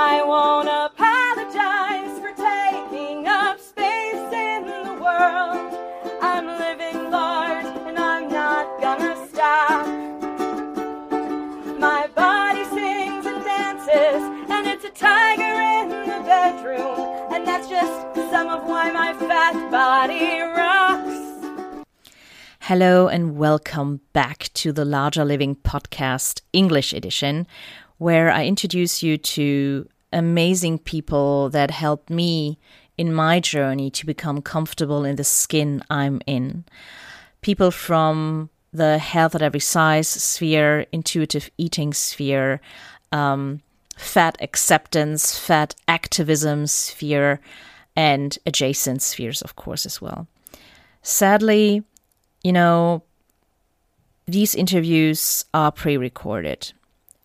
I won't apologize for taking up space in the world. I'm living large and I'm not gonna stop. My body sings and dances, and it's a tiger in the bedroom. And that's just some of why my fat body rocks. Hello and welcome back to the Larger Living Podcast English edition, where I introduce you to amazing people that helped me in my journey to become comfortable in the skin I'm in. People from the health at every size sphere, intuitive eating sphere, um, fat acceptance, fat activism sphere, and adjacent spheres, of course, as well. Sadly, you know, these interviews are pre recorded.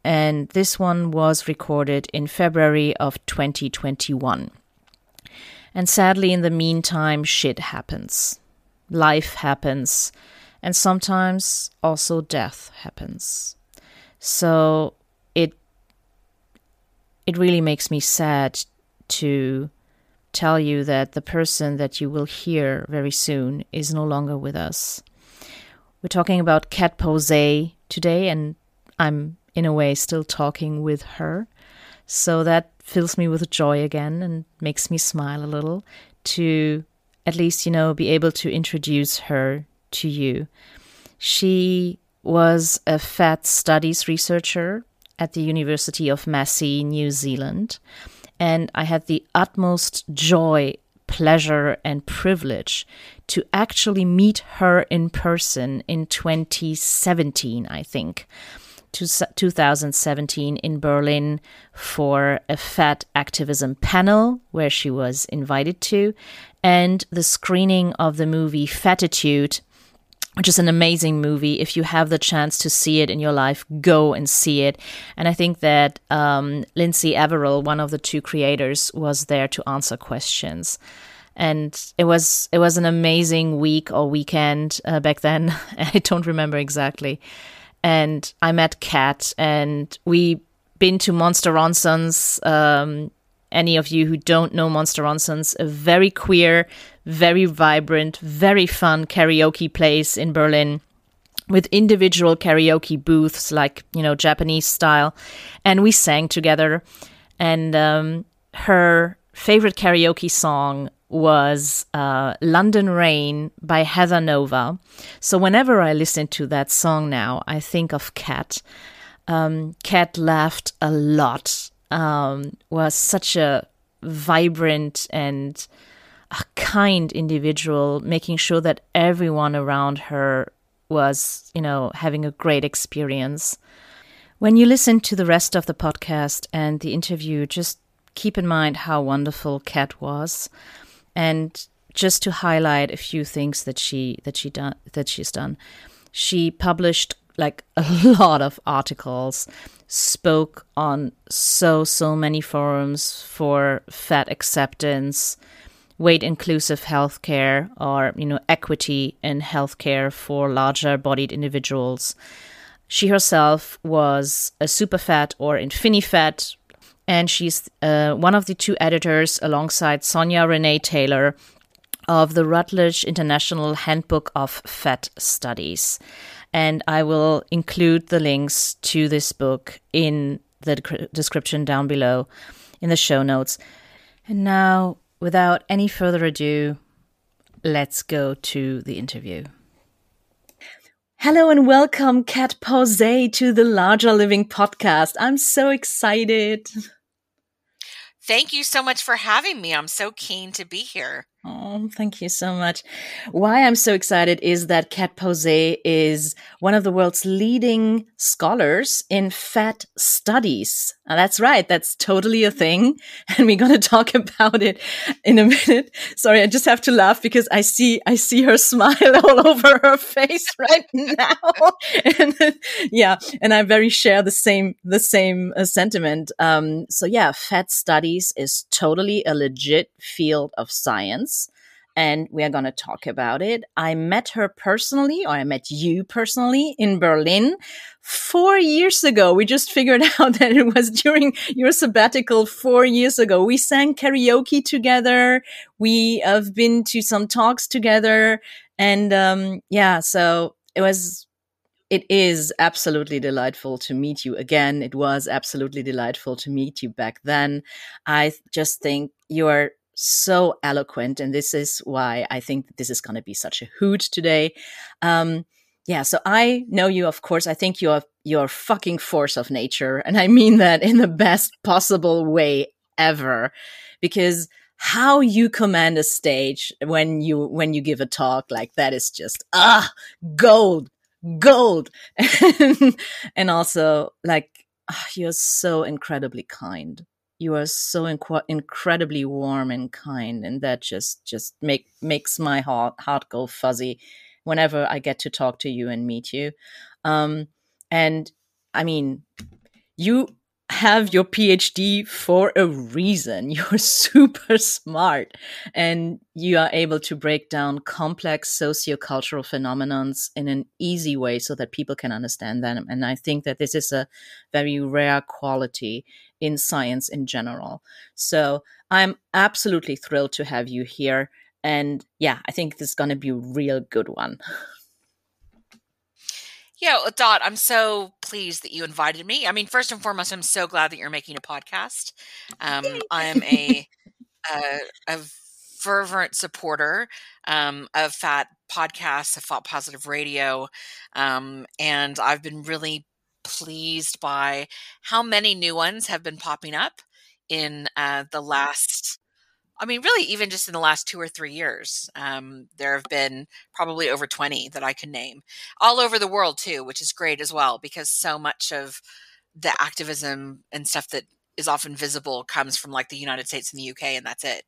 And this one was recorded in February of 2021. And sadly, in the meantime, shit happens. Life happens. And sometimes also death happens. So it it really makes me sad to tell you that the person that you will hear very soon is no longer with us. We're talking about Cat Pausé today, and I'm in a way still talking with her. So that fills me with joy again and makes me smile a little to at least, you know, be able to introduce her to you. She was a fat studies researcher at the University of Massey, New Zealand. And I had the utmost joy, pleasure, and privilege to actually meet her in person in 2017, I think. 2017 in Berlin for a fat activism panel where she was invited to, and the screening of the movie Fattitude which is an amazing movie. If you have the chance to see it in your life, go and see it. And I think that um, Lindsey Averill, one of the two creators, was there to answer questions. And it was it was an amazing week or weekend uh, back then. I don't remember exactly. And I met Cat, and we've been to Monster Ronson's. Um, any of you who don't know Monster Ronson's, a very queer, very vibrant, very fun karaoke place in Berlin with individual karaoke booths, like, you know, Japanese style. And we sang together. And um, her favorite karaoke song was uh, London Rain by Heather Nova. So whenever I listen to that song now, I think of Cat. Um, Cat laughed a lot, um, was such a vibrant and a kind individual, making sure that everyone around her was, you know, having a great experience. When you listen to the rest of the podcast and the interview, just keep in mind how wonderful Cat was, and just to highlight a few things that she that she done that she's done. She published like a lot of articles, spoke on so so many forums for fat acceptance, weight inclusive healthcare or you know equity in healthcare for larger bodied individuals. She herself was a super fat or InfiniFat, and she's uh, one of the two editors alongside Sonya Renee Taylor of the Routledge International Handbook of Fat Studies. And I will include the links to this book in the description down below in the show notes. And now without any further ado, let's go to the interview. Hello and welcome, Cat Pausé, to the Larger Living podcast. I'm so excited. Thank you so much for having me. I'm so keen to be here. Oh, thank you so much. Why I'm so excited is that Cat Pausé is one of the world's leading scholars in fat studies. Now, that's right. That's totally a thing. And we're going to talk about it in a minute. Sorry. I just have to laugh because I see, I see her smile all over her face right now. and yeah. And I very share the same, the same uh, sentiment. Um, so yeah, fat studies is totally a legit field of science and we are going to talk about it. I met her personally, or I met you personally in Berlin four years ago. We just figured out that it was during your sabbatical four years ago. We sang karaoke together. We have been to some talks together. And um, yeah, so it was it is absolutely delightful to meet you again. It was absolutely delightful to meet you back then. I just think you are so eloquent, and this is why I think this is going to be such a hoot today. Um, yeah, so I know you, of course. I think you're you're fucking force of nature, and I mean that in the best possible way ever, because how you command a stage when you when you give a talk like that is just ah gold gold and also like oh, you're so incredibly kind you are so inc- incredibly warm and kind and that just just make makes my heart heart go fuzzy whenever i get to talk to you and meet you. Um and i mean you have your PhD for a reason. You're super smart and you are able to break down complex sociocultural phenomenons in an easy way so that people can understand them. And I think that this is a very rare quality in science in general. So I'm absolutely thrilled to have you here. And yeah, I think this is going to be a real good one. Yeah, Dot, I'm so pleased that you invited me. I mean, first and foremost, I'm so glad that you're making a podcast. Um, I am a, a, a fervent supporter um, of Fat podcasts, of Fat Positive Radio, um, and I've been really pleased by how many new ones have been popping up in uh, the last I mean, really, even just in the last two or three years, um, there have been probably over 20 that I can name all over the world, too, which is great as well, because so much of the activism and stuff that is often visible comes from like the United States and the UK, and that's it.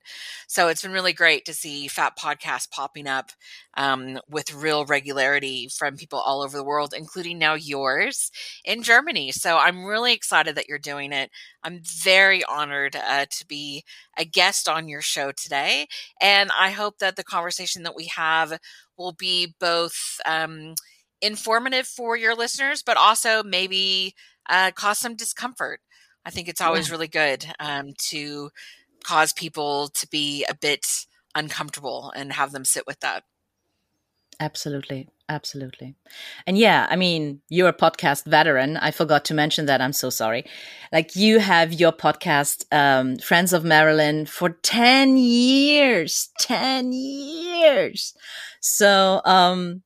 So it's been really great to see fat podcasts popping up um, with real regularity from people all over the world, including now yours in Germany. So I'm really excited that you're doing it. I'm very honored uh, to be a guest on your show today, and I hope that the conversation that we have will be both um, informative for your listeners, but also maybe uh, cause some discomfort. I think it's always yeah. really good um, to cause people to be a bit uncomfortable and have them sit with that. Absolutely. Absolutely. And yeah, I mean, you're a podcast veteran. I forgot to mention that. I'm so sorry. Like you have your podcast, um, Friends of Marilyn for 10 years, 10 years. So, um,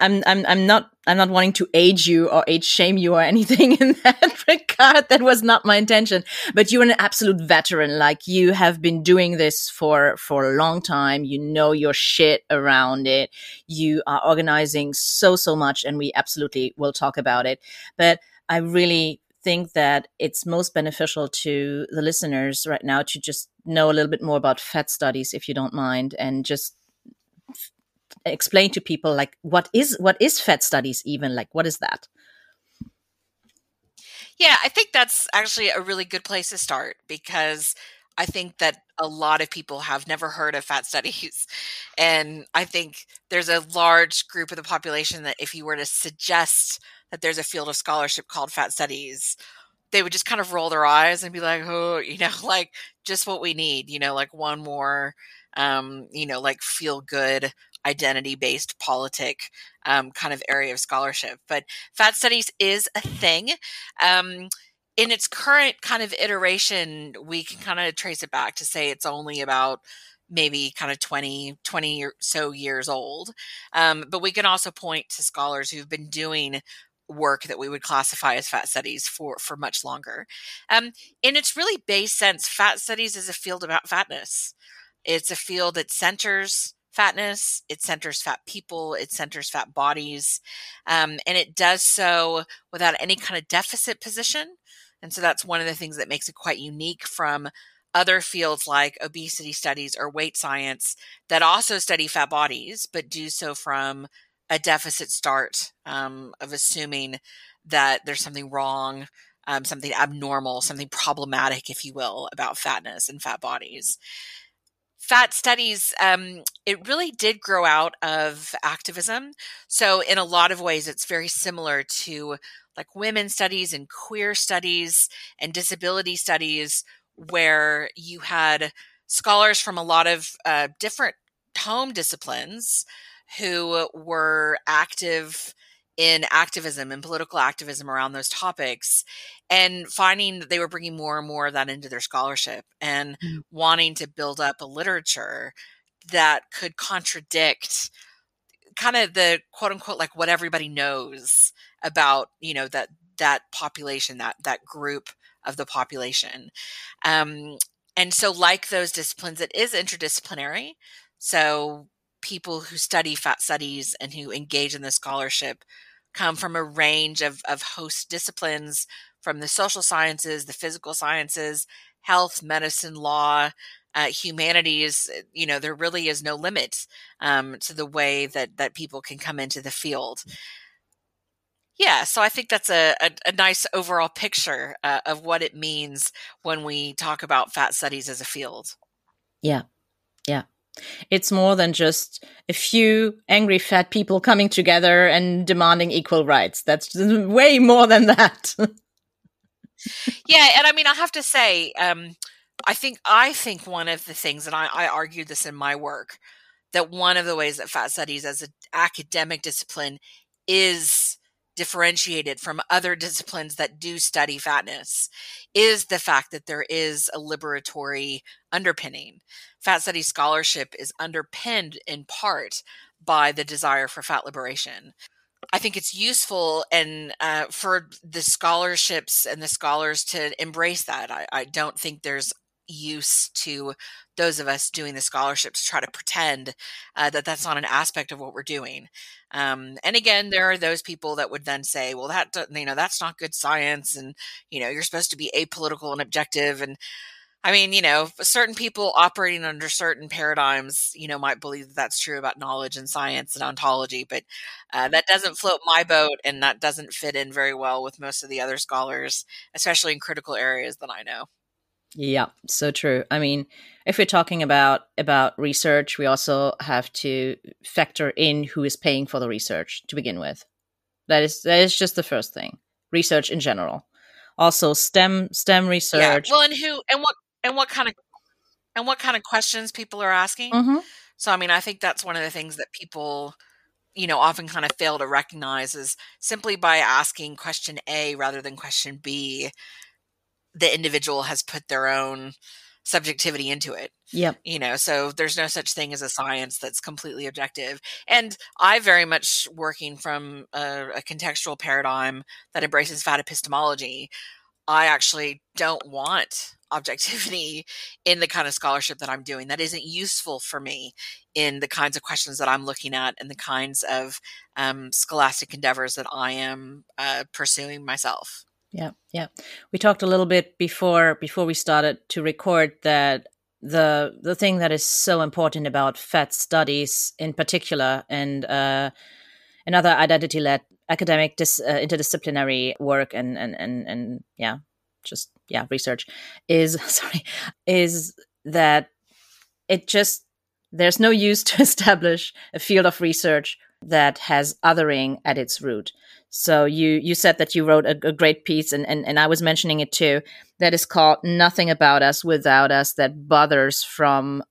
I'm I'm I'm not I'm not wanting to age you or age shame you or anything in that regard. That was not my intention. But you're an absolute veteran. Like you have been doing this for for a long time. You know your shit around it. You are organizing so so much, and we absolutely will talk about it. But I really think that it's most beneficial to the listeners right now to just know a little bit more about fat studies, if you don't mind, and just explain to people like what is what is fat studies even? Like what is that? Yeah i think that's actually a really good place to start because i think that a lot of people have never heard of fat studies. And i think there's a large group of the population that if you were to suggest that there's a field of scholarship called fat studies they would just kind of roll their eyes and be like oh you know like just what we need you know like one more um you know like feel good identity based politic um, kind of area of scholarship. But fat studies is a thing. Um, in its current kind of iteration, we can kind of trace it back to say it's only about maybe kind of 20, 20 or so years old. Um, but we can also point to scholars who've been doing work that we would classify as fat studies for for much longer. Um, in its really base sense, fat studies is a field about fatness. It's a field that centers fatness, it centers fat people, it centers fat bodies, um, and it does so without any kind of deficit position. And so that's one of the things that makes it quite unique from other fields like obesity studies or weight science that also study fat bodies, but do so from a deficit start um, of assuming that there's something wrong, um, something abnormal, something problematic, if you will, about fatness and fat bodies fat studies um, it really did grow out of activism. So in a lot of ways it's very similar to like women's studies and queer studies and disability studies where you had scholars from a lot of uh, different home disciplines who were active in activism and political activism around those topics and finding that they were bringing more and more of that into their scholarship and mm. wanting to build up a literature that could contradict kind of the quote unquote like what everybody knows about you know that that population that that group of the population um and so like those disciplines it is interdisciplinary so people who study fat studies and who engage in the scholarship come from a range of, of host disciplines from the social sciences, the physical sciences, health, medicine, law, uh, humanities. Uh, you know, there really is no limit um, to the way that that people can come into the field. Yeah, so I think that's a, a, a nice overall picture uh, of what it means when we talk about fat studies as a field. Yeah, yeah. It's more than just a few angry fat people coming together and demanding equal rights. That's way more than that. yeah, and I mean, I have to say, um, I think I think one of the things, and I, I argued this in my work, that one of the ways that fat studies as an academic discipline is differentiated from other disciplines that do study fatness is the fact that there is a liberatory underpinning. Fat study scholarship is underpinned in part by the desire for fat liberation. I think it's useful and uh, for the scholarships and the scholars to embrace that. I, I don't think there's use to those of us doing the scholarship to try to pretend uh, that that's not an aspect of what we're doing. Um, and again, there are those people that would then say, "Well, that you know that's not good science," and you know you're supposed to be apolitical and objective. And I mean, you know, certain people operating under certain paradigms, you know, might believe that that's true about knowledge and science and ontology, but uh, that doesn't float my boat, and that doesn't fit in very well with most of the other scholars, especially in critical areas that I know. Yeah, so true. I mean, if we're talking about about research, we also have to factor in who is paying for the research to begin with. That is that is just the first thing. Research in general. Also STEM STEM research. Yeah. Well, and who and what and what kind of and what kind of questions people are asking. Mm-hmm. So I mean, I think that's one of the things that people you know often kind of fail to recognize is simply by asking question A rather than question B the individual has put their own subjectivity into it. Yep. You know, so there's no such thing as a science that's completely objective. And I very much working from a, a contextual paradigm that embraces fat epistemology. I actually don't want objectivity in the kind of scholarship that I'm doing. That isn't useful for me in the kinds of questions that I'm looking at and the kinds of um, scholastic endeavors that I am uh, pursuing myself. Yeah, yeah. We talked a little bit before before we started to record that the the thing that is so important about fat studies in particular and uh, another identity led academic dis, uh, interdisciplinary work and and and and yeah just yeah research is sorry is that it just there's no use to establish a field of research that has othering at its root so you you said that you wrote a, a, great piece, and, and and I was mentioning it too. That is called "Nothing About Us Without Us." That bothers from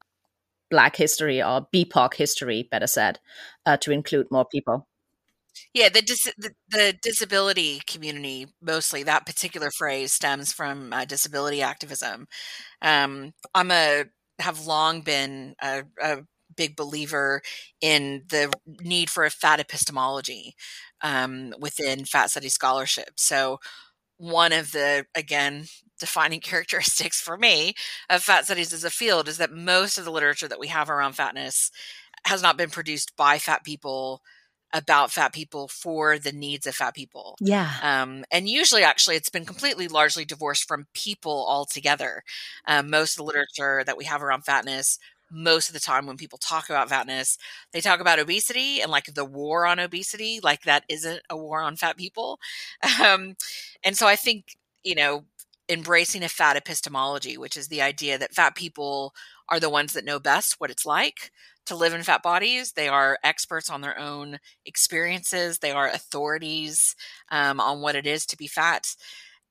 Black history or BIPOC history, better said, uh, to include more people. Yeah, the, dis- the, the disability community mostly. That particular phrase stems from uh, disability activism. Um, I'm a have long been a, a big believer in the need for a fat epistemology um, within fat study scholarship. So, one of the, again, defining characteristics for me of fat studies as a field is that most of the literature that we have around fatness has not been produced by fat people about fat people for the needs of fat people. Yeah. Um, and usually, actually, it's been completely largely divorced from people altogether. Um, most of the literature that we have around fatness most of the time when people talk about fatness, they talk about obesity and like the war on obesity, like that isn't a war on fat people. Um, and so I think, you know, embracing a fat epistemology, which is the idea that fat people are the ones that know best what it's like to live in fat bodies. They are experts on their own experiences, they are authorities um, on what it is to be fat.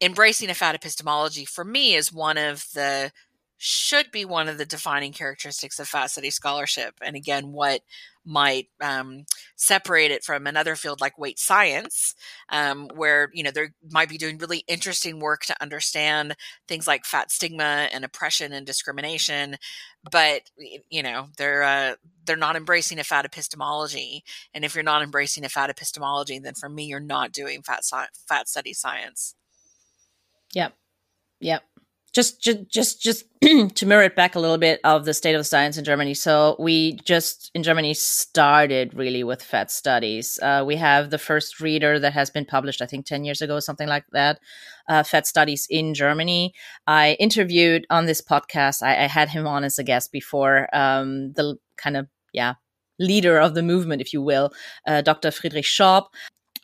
Embracing a fat epistemology for me is one of the should be one of the defining characteristics of fat study scholarship. And again, what might um, separate it from another field like weight science, um, where you know they might be doing really interesting work to understand things like fat stigma and oppression and discrimination, but you know they're uh, they're not embracing a fat epistemology. And if you're not embracing a fat epistemology, then for me, you're not doing fat sci- fat study science. Yep. Yep just just just just to mirror it back a little bit of the state of science in Germany. So we just in Germany started really with fat studies. Uh, we have the first reader that has been published, I think, ten years ago, something like that. Uh, fat studies in Germany. I interviewed on this podcast. I, I had him on as a guest before. Um, the kind of yeah leader of the movement, if you will, uh, Dr. Friedrich Schorb.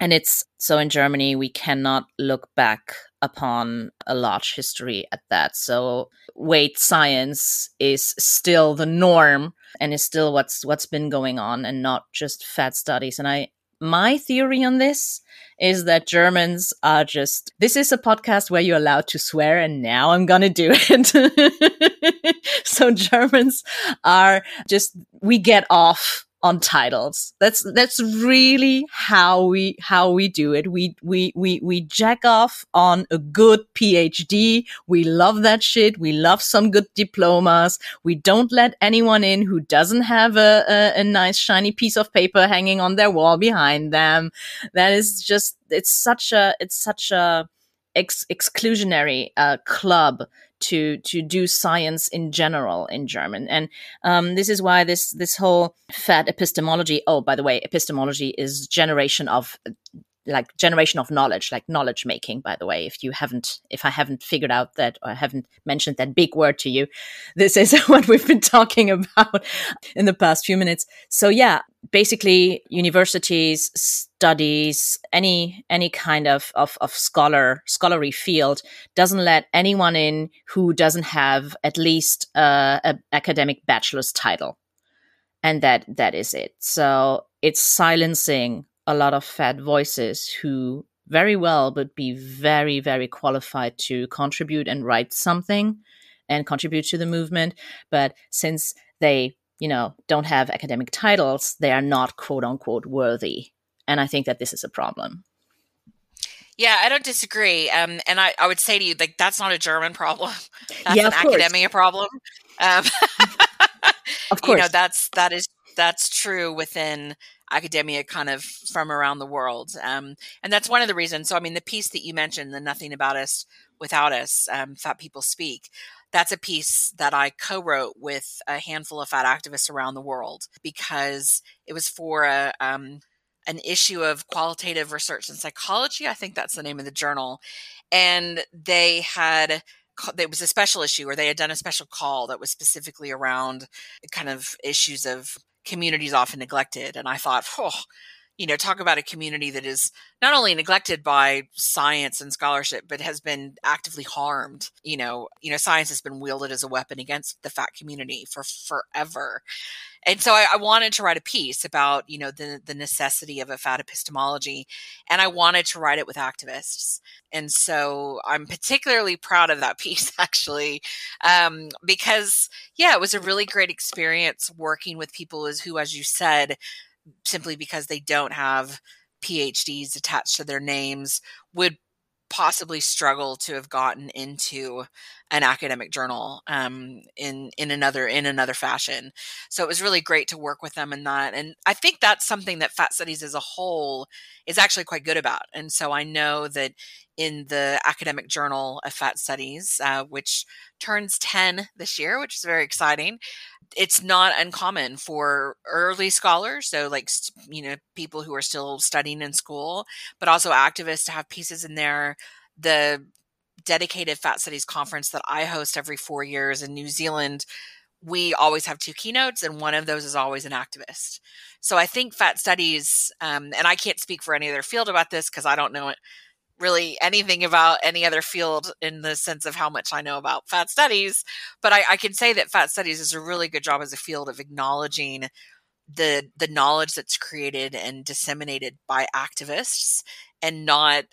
And it's so in Germany, we cannot look back upon a large history at that. So weight science is still the norm and is still what's what's been going on and not just fat studies. And I my theory on this is that Germans are just this is a podcast where you're allowed to swear and now I'm going to do it. so Germans are just we get off on titles. That's that's really how we how we do it. We we we we jack off on a good PhD. We love that shit. We love some good diplomas. We don't let anyone in who doesn't have a, a, a nice shiny piece of paper hanging on their wall behind them. That is just it's such a it's such a ex- exclusionary uh, club to to do science in general in German, and um, this is why this this whole fat epistemology. Oh, by the way, epistemology is generation of like generation of knowledge like knowledge making by the way. If you haven't if i haven't figured out that or haven't mentioned that big word to you this is what we've been talking about in the past few minutes. So yeah basically universities studies any any kind of, of of scholar scholarly field doesn't let anyone in who doesn't have at least uh, a academic bachelor's title. And that that is it. So it's silencing a lot of fat voices who very well would be very, very qualified to contribute and write something and contribute to the movement. But since they, you know, don't have academic titles, they are not quote unquote worthy. And I think that this is a problem. Yeah, I don't disagree. Um, and I, I would say to you, like, that's not a German problem. That's yeah, an academia problem. Um, of course. You know, that's, that is, that's true within academia kind of from around the world. Um, and that's one of the reasons. So, I mean, the piece that you mentioned, the Nothing About Us Without Us, um, Fat People Speak, that's a piece that I co wrote with a handful of fat activists around the world because it was for a, um, an issue of qualitative research in psychology. I think that's the name of the journal. And they had it was a special issue where they had done a special call that was specifically around kind of issues of communities often neglected. And I thought, oh, you know, talk about a community that is not only neglected by science and scholarship, but has been actively harmed. You know, you know, science has been wielded as a weapon against the fat community for forever. And so I, I wanted to write a piece about, you know, the the necessity of a fat epistemology, and I wanted to write it with activists. And so I'm particularly proud of that piece, actually, um, because yeah, it was a really great experience working with people as who, as you said, simply because they don't have PhDs attached to their names would possibly struggle to have gotten into an academic journal um, in in another in another fashion. So it was really great to work with them in that, and I think that's something that Fat Studies as a whole is actually quite good about. And so I know that in the academic journal of Fat Studies, uh, which turns ten this year, which is very exciting. It's not uncommon for early scholars so like you know people who are still studying in school but also activists to have pieces in there the dedicated fat studies conference that i host every four years in new zealand. We always have two keynotes and one of those is always an activist. So i think fat studies um, and i can't speak for any other field about this because i don't know it really anything about any other field in the sense of how much I know about fat studies, but I, I, can say that fat studies is a really good job as a field of acknowledging the the knowledge that's created and disseminated by activists and not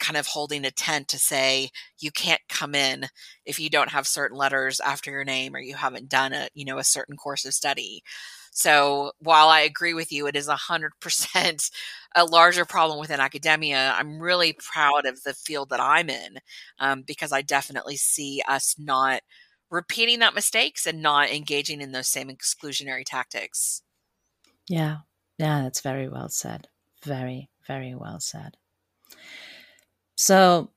kind of holding a tent to say you can't come in if you don't have certain letters after your name or you haven't done a you know a certain course of study so while I agree with you, it is 100% a larger problem within academia. I'm really proud of the field that I'm in um, because I definitely see us not repeating that mistakes and not engaging in those same exclusionary tactics. Yeah, yeah, that's very well said. Very, very well said. So,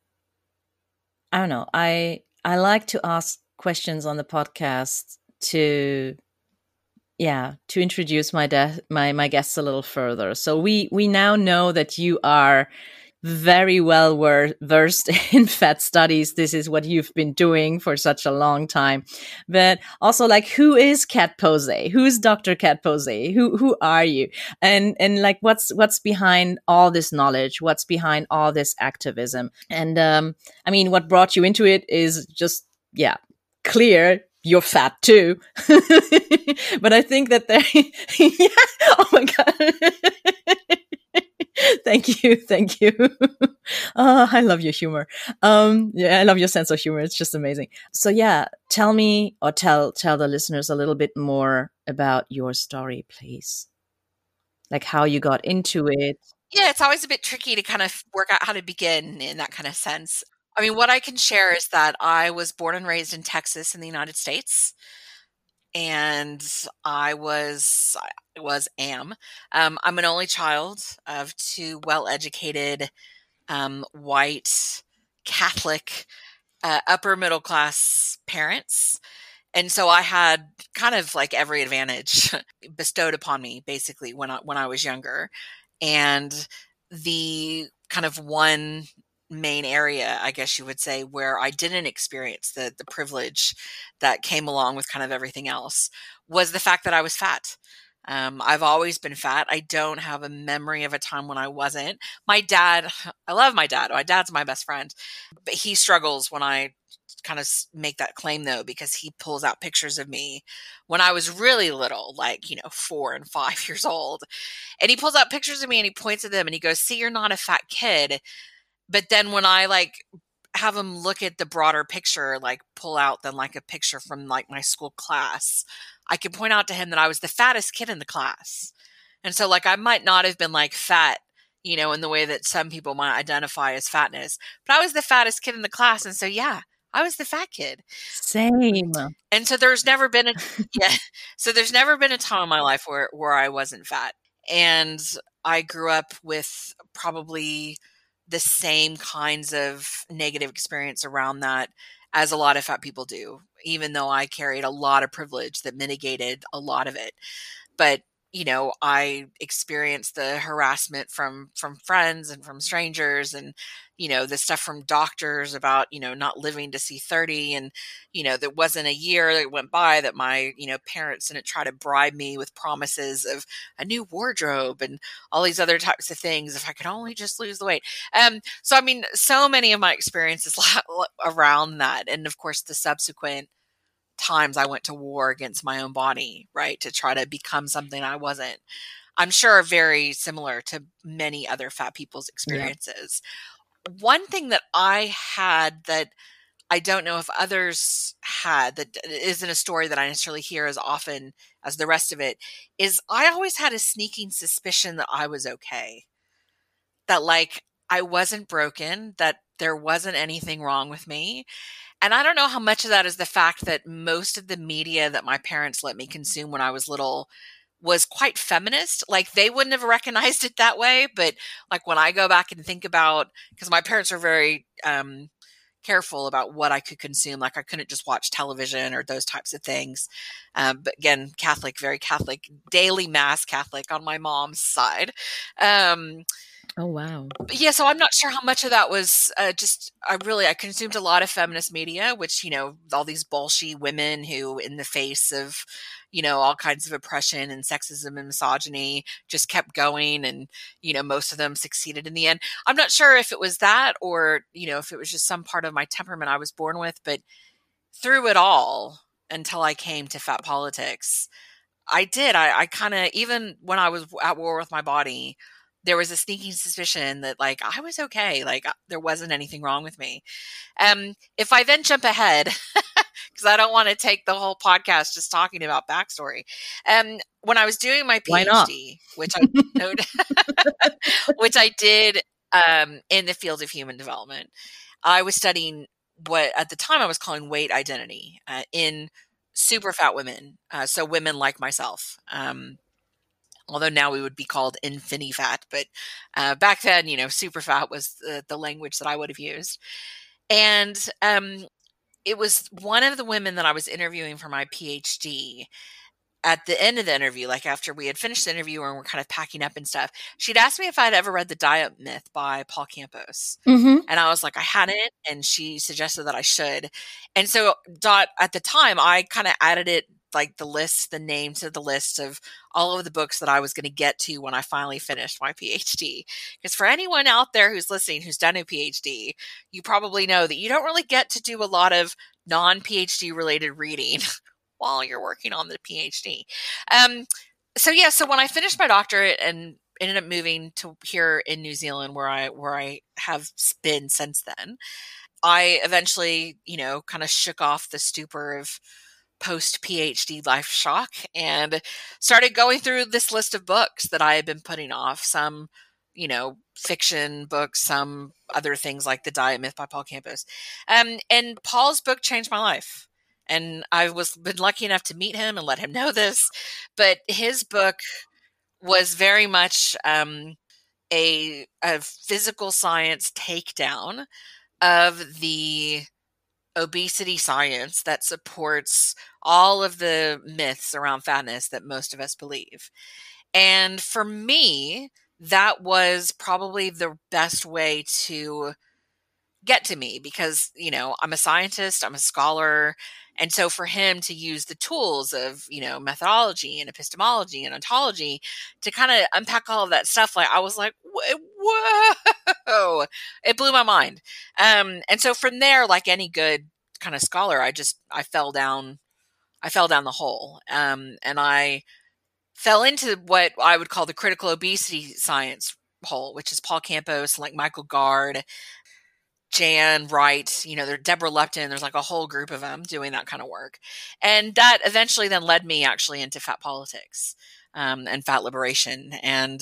I don't know. I I like to ask questions on the podcast to yeah to introduce my de- my my guests a little further. So we we now know that you are very well versed in fat studies. This is what you've been doing for such a long time. But also like who is Cat Pausé who's dr Cat Pausé who who are you? And and like what's what's behind all this knowledge? What's behind all this activism? And um i mean what brought you into it is just yeah clear you're fat too. but I think that they, yeah, oh my God. thank you. Thank you. oh, I love your humor. Um, yeah, I love your sense of humor. It's just amazing. So yeah, tell me or tell, tell the listeners a little bit more about your story, please. Like how you got into it. Yeah, it's always a bit tricky to kind of work out how to begin in that kind of sense. I mean, what I can share is that I was born and raised in Texas in the United States. And I was, I was, am. Um, I'm an only child of two well educated, um, white, Catholic, uh, upper middle class parents. And so I had kind of like every advantage bestowed upon me basically when I, when I was younger. And the kind of one main area, I guess you would say, where I didn't experience the the privilege that came along with kind of everything else was the fact that I was fat. Um, I've always been fat. I don't have a memory of a time when I wasn't. My dad, I love my dad. My dad's my best friend, but he struggles when I kind of make that claim though, because he pulls out pictures of me when I was really little, like, you know, four and five years old. And he pulls out pictures of me and he points at them and he goes, See, you're not a fat kid but then when I like have them look at the broader picture, like pull out then like a picture from like my school class, I can point out to him that I was the fattest kid in the class. And so like I might not have been like fat, you know, in the way that some people might identify as fatness, but I was the fattest kid in the class. And so yeah, I was the fat kid. Same. And so there's never been a yeah. So there's never been a time in my life where where I wasn't fat. And I grew up with probably the same kinds of negative experience around that as a lot of fat people do, even though I carried a lot of privilege that mitigated a lot of it. But you know i experienced the harassment from from friends and from strangers and you know the stuff from doctors about you know not living to see 30 and you know there wasn't a year that went by that my you know parents didn't try to bribe me with promises of a new wardrobe and all these other types of things if i could only just lose the weight. Um so i mean so many of my experiences around that and of course the subsequent times I went to war against my own body, right, to try to become something I wasn't. I'm sure very similar to many other fat people's experiences. Yeah. One thing that I had that I don't know if others had that isn't a story that I necessarily hear as often as the rest of it is I always had a sneaking suspicion that I was okay. That like I wasn't broken, that there wasn't anything wrong with me. And I don't know how much of that is the fact that most of the media that my parents let me consume when I was little was quite feminist. Like they wouldn't have recognized it that way, but like when I go back and think about because my parents are very um careful about what I could consume. Like I couldn't just watch television or those types of things. Um, but again, Catholic, very Catholic, daily mass Catholic on my mom's side. Um, Oh wow! But yeah, so I'm not sure how much of that was uh, just. I really I consumed a lot of feminist media, which you know all these bullshit women who, in the face of you know all kinds of oppression and sexism and misogyny, just kept going, and you know most of them succeeded in the end. I'm not sure if it was that or you know if it was just some part of my temperament I was born with, but through it all until I came to fat politics, I did. I, I kind of even when I was at war with my body there was a sneaking suspicion that like I was okay, like uh, there wasn't anything wrong with me. Um, if I then jump ahead, because I don't want to take the whole podcast just talking about backstory. Um, when I was doing my PhD, which I which I did um, in the field of human development, I was studying what at the time I was calling weight identity uh, in super fat women, uh, so women like myself. Um, although now we would be called infini fat but uh, back then you know super fat was the, the language that i would have used. And um, it was one of the women that i was interviewing for my phd at the end of the interview, like after we had finished the interview and we're kind of packing up and stuff, she'd asked me if I'd ever read The Diet Myth by Paul Campos. Mm-hmm. And I was like, I hadn't. And she suggested that I should. And so, Dot, at the time, I kind of added it like the list, the name to the list of all of the books that I was going to get to when I finally finished my PhD. Because for anyone out there who's listening who's done a PhD, you probably know that you don't really get to do a lot of non PhD related reading while you're working on the PhD. Um, so yeah, so when I finished my doctorate and ended up moving to here in New Zealand, where I where I have been since then, I eventually, you know, kind of shook off the stupor of post PhD life shock and started going through this list of books that I had been putting off. Some, you know, fiction books, some other things like The Diet Myth by Paul Campos. Um, and Paul's book changed my life and I was been lucky enough to meet him and let him know this. But his book was very much um, a, a physical science takedown of the obesity science that supports all of the myths around fatness that most of us believe. And for me, that was probably the best way to get to me because, you know, I'm a scientist, I'm a scholar, and so for him to use the tools of, you know, methodology and epistemology and ontology to kind of unpack all of that stuff, like I was like, whoa, it blew my mind. Um, and so from there, like any good kind of scholar, I just, I fell down, I fell down the hole. Um, and I fell into what I would call the critical obesity science hole, which is Paul Campos, and like Michael Gard, Jan Wright, you know, there's Deborah Lupton, there's like a whole group of them doing that kind of work. And that eventually then led me actually into fat politics um, and fat liberation. And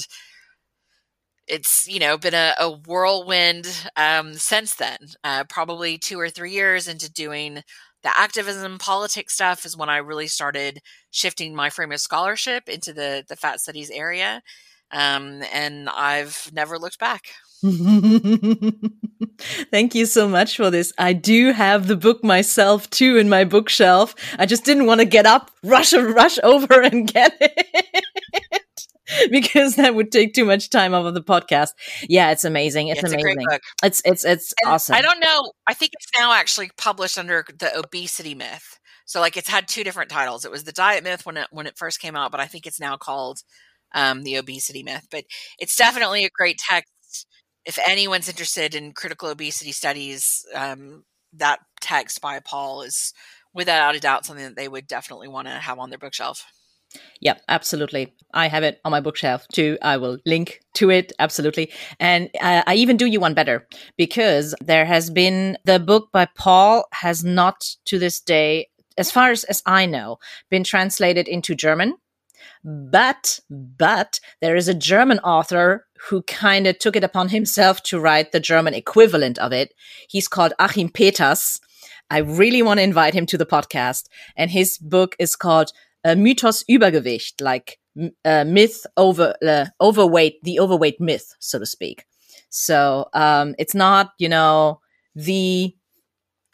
it's, you know, been a, a whirlwind um, since then. Uh, probably two or three years into doing the activism politics stuff is when I really started shifting my frame of scholarship into the, the fat studies area. Um, and I've never looked back. Thank you so much for this. I do have the book myself too in my bookshelf. I just didn't want to get up, rush, rush over and get it. because that would take too much time off of the podcast. Yeah, it's amazing. It's, it's amazing. It's it's it's and awesome. I don't know. I think it's now actually published under the obesity myth. So like it's had two different titles. It was the diet myth when it when it first came out, but I think it's now called um, the obesity myth. But it's definitely a great text if anyone's interested in critical obesity studies, um, that text by Paul is without a doubt something that they would definitely want to have on their bookshelf. Yeah, absolutely. I have it on my bookshelf too. I will link to it, absolutely. And uh, I even do you one better because there has been the book by Paul has not to this day, as far as, as I know, been translated into German. But, but there is a German author who kind of took it upon himself to write the German equivalent of it. He's called Achim Peters. I really want to invite him to the podcast. And his book is called uh, Mythos Übergewicht, like uh, myth over uh, overweight, the overweight myth, so to speak. So um, it's not, you know, the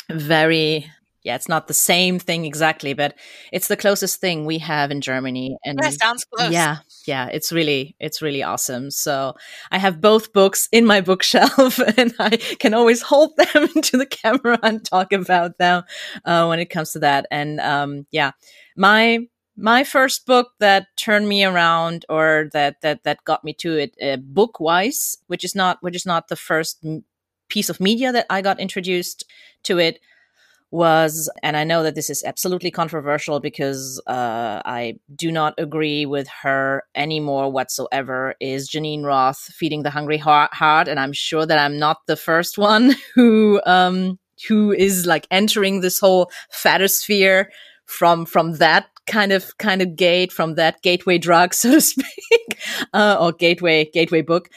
very yeah, it's not the same thing exactly, but it's the closest thing we have in Germany. And yeah, sounds close. Yeah, yeah, it's really, it's really awesome. So I have both books in my bookshelf, and I can always hold them into the camera and talk about them uh, when it comes to that. And um, yeah, my my first book that turned me around or that that that got me to it uh, book wise which is not which is not the first piece of media that i got introduced to it was, and I know that this is absolutely controversial because uh, I do not agree with her anymore whatsoever, is Geneen Roth feeding the hungry heart, and I'm sure that I'm not the first one who um, who is like entering this whole fatosphere from from that kind of kind of gate from that gateway drug so to speak uh, or gateway gateway book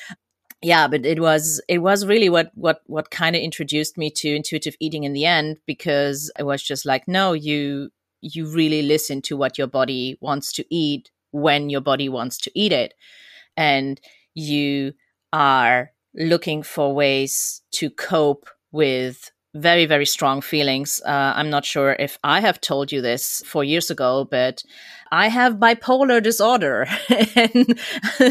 yeah but it was it was really what what what kind of introduced me to intuitive eating in the end because i was just like no you you really listen to what your body wants to eat when your body wants to eat it. And you are looking for ways to cope with very very strong feelings. Uh, i'm not sure if i have told you this four years ago but i have bipolar disorder. And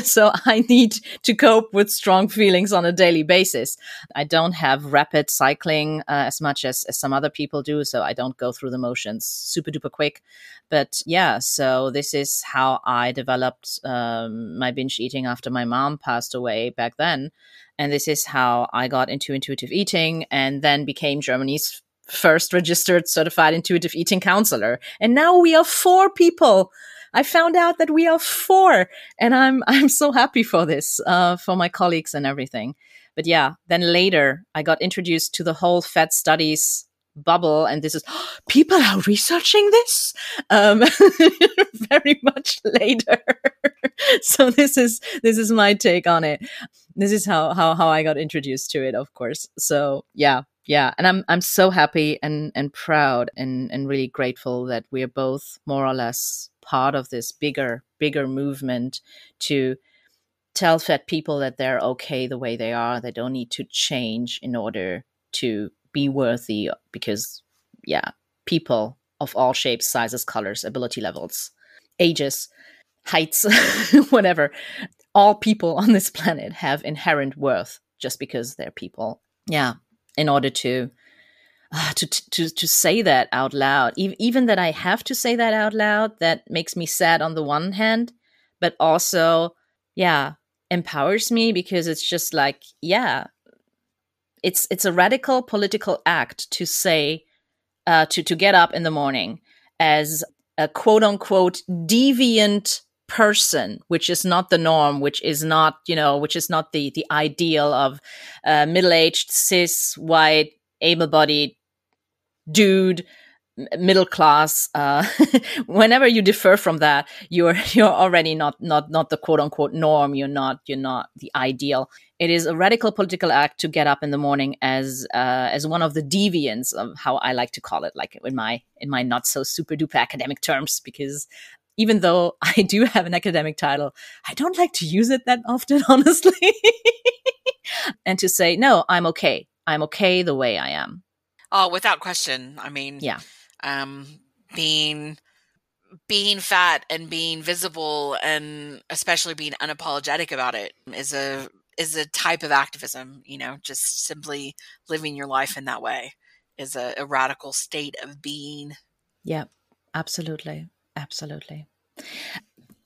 so i need to cope with strong feelings on a daily basis. I don't have rapid cycling uh, as much as, as some other people do so i don't go through the motions super duper quick. But yeah so this is how i developed um, my binge eating after my mom passed away back then and this is how I got into intuitive eating and then became Germany's first registered certified intuitive eating counselor. And now we are four people. I found out that we are four and I'm, I'm so happy for this, uh, for my colleagues and everything. But yeah, then later I got introduced to the whole fat studies bubble and this is people are researching this um very much later so this is this is my take on it this is how how how I got introduced to it, of course. So yeah, yeah, and I'm I'm so happy and and proud and and really grateful that we are both more or less part of this bigger bigger movement to tell fat people that they're okay the way they are. They don't need to change in order to be worthy because yeah, people of all shapes, sizes, colors, ability levels, ages, heights, whatever, all people on this planet have inherent worth just because they're people. Yeah, in order to uh, to to to say that out loud, e- even that I have to say that out loud, that makes me sad on the one hand, but also, yeah, empowers me because it's just like, yeah, it's it's a radical political act to say, uh, to to get up in the morning as a quote unquote deviant person which is not the norm which is not you know which is not the the ideal of a middle-aged cis white able-bodied dude middle class uh, whenever you differ from that you're you're already not not not the quote unquote norm you're not you're not the ideal it is a radical political act to get up in the morning as uh, as one of the deviants of how I like to call it like in my in my not so super duper academic terms because even though I do have an academic title, I don't like to use it that often, honestly. and to say, no, I'm okay. I'm okay the way I am. Oh, without question. I mean, yeah. Um, being being fat and being visible and especially being unapologetic about it is a is a type of activism you know just simply living your life in that way is a, a radical state of being. Yeah absolutely. Absolutely.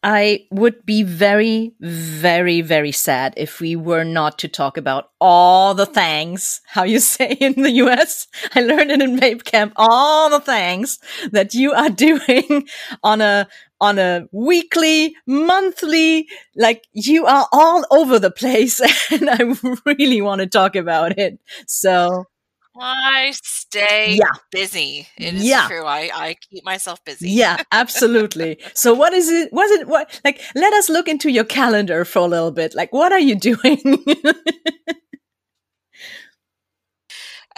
I would be very, very, very sad if we were not to talk about all the things, how you say in the US. I learned it in Babe Camp, all the things that you are doing on a, on a weekly, monthly, like you are all over the place. And I really want to talk about it. So I stay yeah. busy. It is yeah. true. I, I keep myself busy. Yeah, absolutely. so what is it? Was it what like let us look into your calendar for a little bit. Like what are you doing?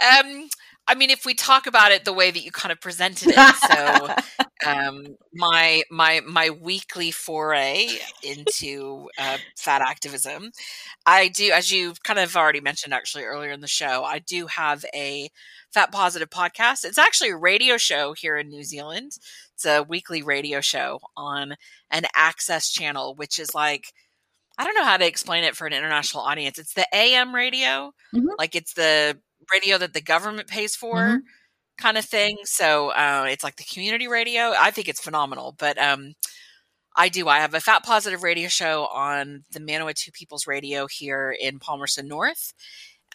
um I mean, if we talk about it the way that you kind of presented it, so um, my my my weekly foray into uh, fat activism, I do, as you kind of already mentioned actually earlier in the show, I do have a Fat Positive podcast. It's actually a radio show here in New Zealand. It's a weekly radio show on an access channel, which is like, I don't know how to explain it for an international audience. It's the AM radio, mm-hmm. like it's the radio that the government pays for. Mm-hmm. Kind of thing. So uh, it's like the community radio. I think it's phenomenal. But um, I do. I have a fat positive radio show on the Manawatu People's Radio here in Palmerston North.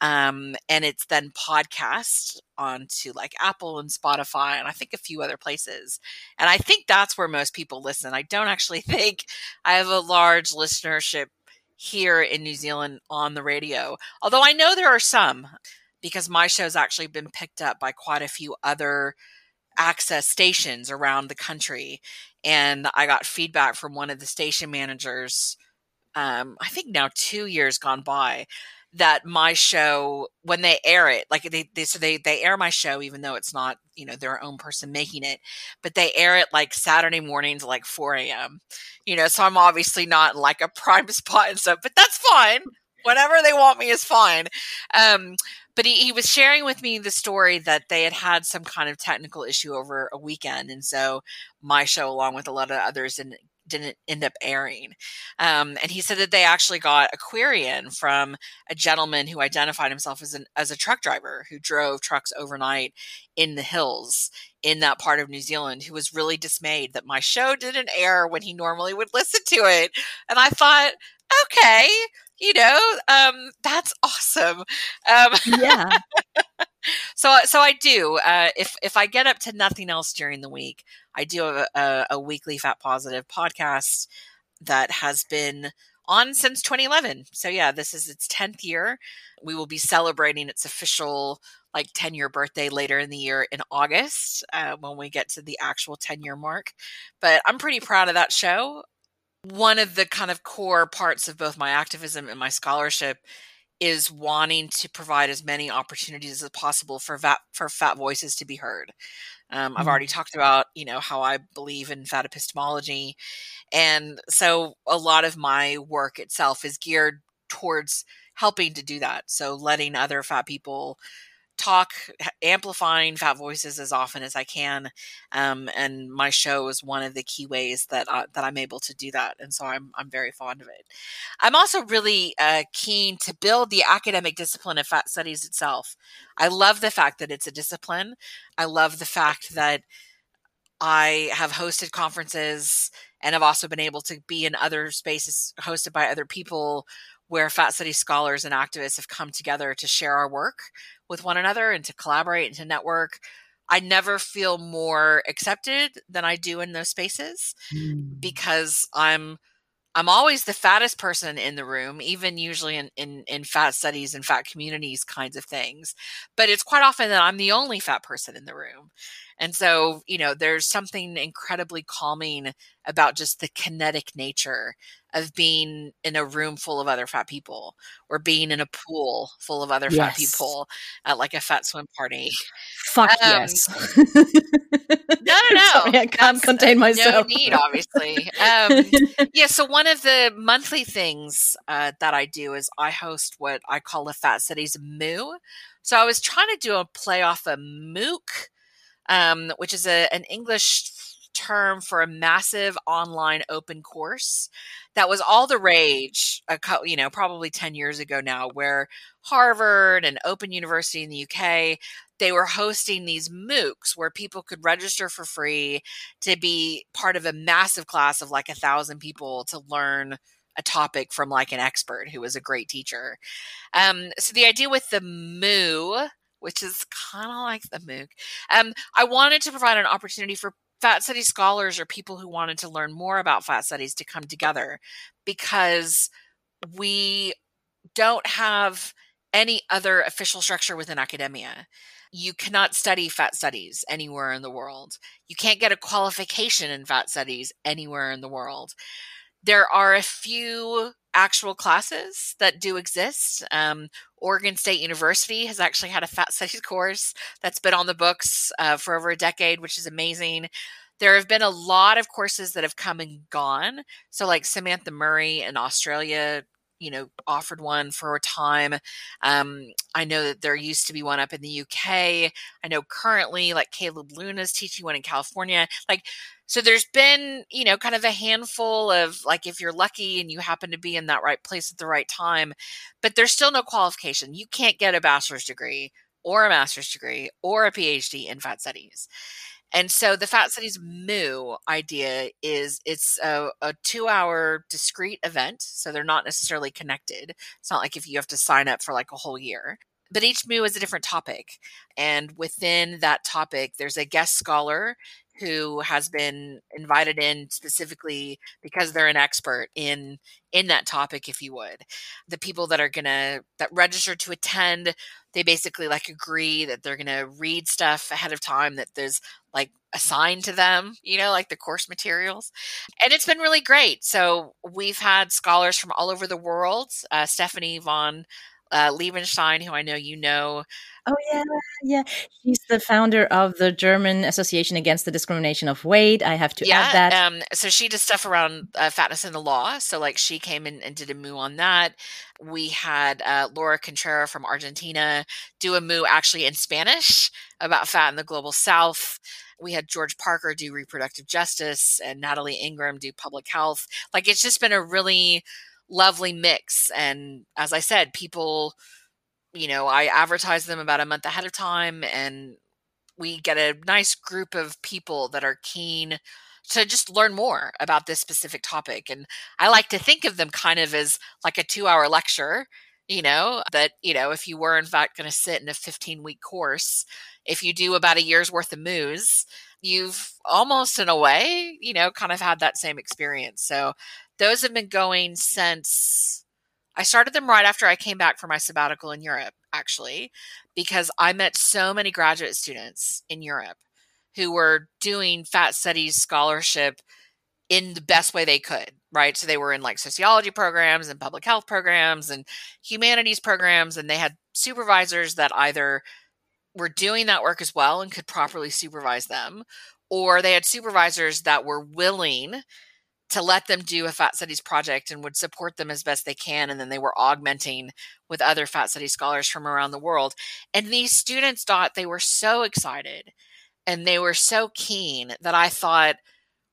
Um, and it's then podcast onto like Apple and Spotify and I think a few other places. And I think that's where most people listen. I don't actually think I have a large listenership here in New Zealand on the radio, although I know there are some because my show's actually been picked up by quite a few other access stations around the country. And I got feedback from one of the station managers, um, I think now two years gone by, that my show when they air it like they, they so they they air my show even though it's not you know their own person making it but they air it like saturday mornings like 4 a.m you know so i'm obviously not like a prime spot and stuff but that's fine whatever they want me is fine um but he, he was sharing with me the story that they had had some kind of technical issue over a weekend and so my show along with a lot of others and didn't end up airing. Um, and he said that they actually got a query in from a gentleman who identified himself as an as a truck driver who drove trucks overnight in the hills in that part of New Zealand who was really dismayed that my show didn't air when he normally would listen to it. And I thought, okay, you know, um, that's awesome. Um, yeah. so, so I do. Uh, if if I get up to nothing else during the week, I do a, a, a weekly Fat Positive podcast that has been on since 2011. So yeah, this is its 10th year. We will be celebrating its official like 10 year birthday later in the year in August uh, when we get to the actual 10 year mark. But I'm pretty proud of that show. One of the kind of core parts of both my activism and my scholarship is wanting to provide as many opportunities as possible for fat, for fat voices to be heard. Um, mm-hmm. I've already talked about, you know, how I believe in fat epistemology. And so a lot of my work itself is geared towards helping to do that. So letting other fat people talk, amplifying fat voices as often as I can, um, and my show is one of the key ways that I, that I'm able to do that, and so I'm I'm very fond of it. I'm also really uh, keen to build the academic discipline of fat studies itself. I love the fact that it's a discipline. I love the fact that I have hosted conferences and I've also been able to be in other spaces hosted by other people where fat studies scholars and activists have come together to share our work with one another and to collaborate and to network. I never feel more accepted than I do in those spaces mm. because I'm I'm always the fattest person in the room, even usually in, in, in fat studies and fat communities kinds of things. But it's quite often that I'm the only fat person in the room. And so, you know, there's something incredibly calming about just the kinetic nature of being in a room full of other fat people or being in a pool full of other yes. fat people at like a fat swim party. Fuck um, yes. no, no, no. Sorry, I can't That's, contain myself. No need, obviously. Um, yeah. So one of the monthly things uh, that I do is I host what I call a Fat Studies Moo. So I was trying to do a play off a MOOC, um, which is a, an English term for a massive online open course that was all the rage a you know probably 10 years ago now where Harvard and Open University in the UK they were hosting these MOOCs where people could register for free to be part of a massive class of like a thousand people to learn a topic from like an expert who was a great teacher. Um, so the idea with the Moo, which is kind of like the MOOC, um, I wanted to provide an opportunity for fat studies scholars or people who wanted to learn more about fat studies to come together because we don't have any other official structure within academia. You cannot study fat studies anywhere in the world. You can't get a qualification in fat studies anywhere in the world. There are a few actual classes that do exist. Um, Oregon State University has actually had a fat studies course that's been on the books uh, for over a decade, which is amazing. There have been a lot of courses that have come and gone. So, like Samantha Murray in Australia you know offered one for a time um, i know that there used to be one up in the uk i know currently like caleb luna is teaching one in california like so there's been you know kind of a handful of like if you're lucky and you happen to be in that right place at the right time but there's still no qualification you can't get a bachelor's degree or a master's degree or a phd in fat studies and so the Fat Studies Moo idea is it's a, a two hour discrete event. So they're not necessarily connected. It's not like if you have to sign up for like a whole year. But each Moo is a different topic. And within that topic, there's a guest scholar who has been invited in specifically because they're an expert in in that topic if you would. The people that are going to that register to attend they basically like agree that they're going to read stuff ahead of time that there's like assigned to them you know like the course materials and it's been really great. So we've had scholars from all over the world uh, stephanie von uh, Liebenstein, who I know you know, Oh yeah, yeah. She's the founder of the German Association Against the Discrimination of Weight. I have to yeah, add that. Um, so she does stuff around uh, fatness in the law. So like she came in and did a moo on that. We had uh, Laura Contrera from Argentina do a moo actually in Spanish about fat in the global south. We had George Parker do reproductive justice and Natalie Ingraham do public health. Like it's just been a really lovely mix. And as I said, people you know, I advertise them about a month ahead of time and we get a nice group of people that are keen to just learn more about this specific topic. And I like to think of them kind of as like a two hour lecture, you know, that, you know, if you were in fact going to sit in a 15 week course, if you do about a year's worth of moos, you've almost in a way, you know, kind of had that same experience. So those have been going since I started them right after I came back from my sabbatical in Europe, actually, because I met so many graduate students in Europe who were doing fat studies scholarship in the best way they could, right? So they were in like sociology programs and public health programs and humanities programs, and they had supervisors that either were doing that work as well and could properly supervise them, or they had supervisors that were willing to let them do a fat studies project and would support them as best they can and then they were augmenting with other fat studies scholars from around the world. And these students thought they were so excited and they were so keen that i thought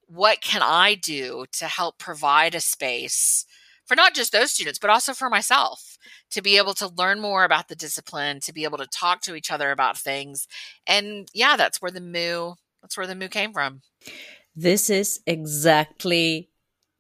what can i do to help provide a space for not just those students but also for myself to be able to learn more about the discipline to be able to talk to each other about things? And yeah that's where the moo that's where the moo came from this is exactly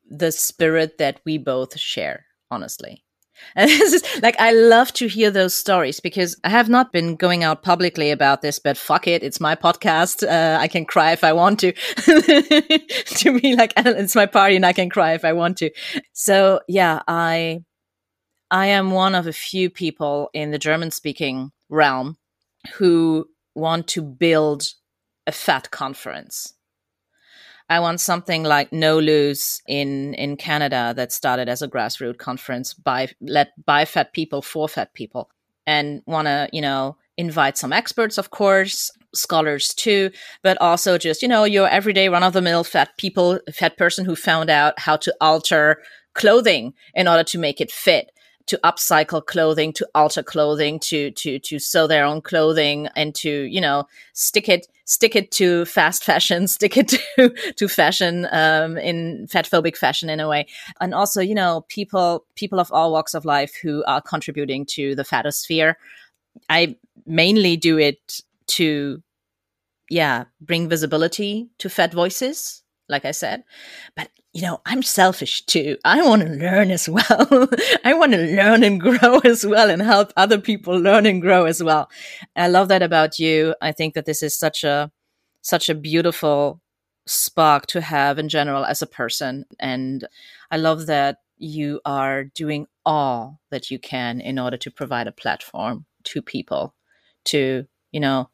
the spirit that we both share, honestly. And this is like, I love to hear those stories because I have not been going out publicly about this, but fuck it. It's my podcast. Uh, I can cry if I want to. to be like, it's my party and I can cry if I want to. So yeah, I, I am one of a few people in the German speaking realm who want to build a fat conference I want something like NOLOSE in in Canada that started as a grassroots conference by led by fat people for fat people, and want to you know invite some experts, of course, scholars too, but also just you know your everyday run of the mill fat people, fat person who found out how to alter clothing in order to make it fit to upcycle clothing, to alter clothing, to to to sew their own clothing, and to you know stick it stick it to fast fashion, stick it to to fashion um, in fatphobic fashion in a way, and also you know people people of all walks of life who are contributing to the fatosphere. I mainly do it to yeah bring visibility to fat voices like I said. But you know, I'm selfish too. I want to learn as well. I want to learn and grow as well and help other people learn and grow as well. I love that about you. I think that this is such a such a beautiful spark to have in general as a person and I love that you are doing all that you can in order to provide a platform to people to, you know,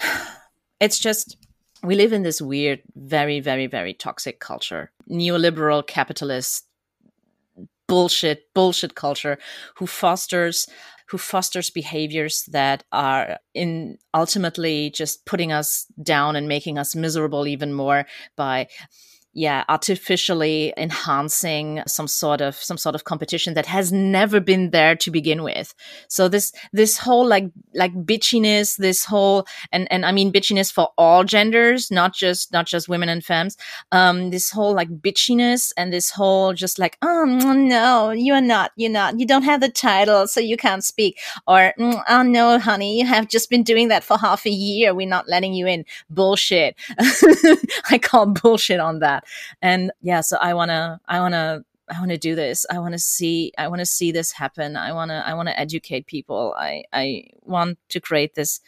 it's just we live in this weird, very, very, very toxic culture, neoliberal capitalist bullshit, bullshit culture who fosters who fosters behaviors that are in ultimately just putting us down and making us miserable even more by yeah artificially enhancing some sort of some sort of competition that has never been there to begin with. So this this whole like like bitchiness this whole and and i mean bitchiness for all genders not just not just women and femmes um this whole like bitchiness and this whole just like oh no you're not you're not you don't have the title so you can't speak. Or mm, oh no honey you have just been doing that for half a year. We're not letting you in. Bullshit. I call bullshit on that and yeah so i want to i want to I want to do this. I want to see. I want to see this happen. I want to. I want to educate people. I. I want to create this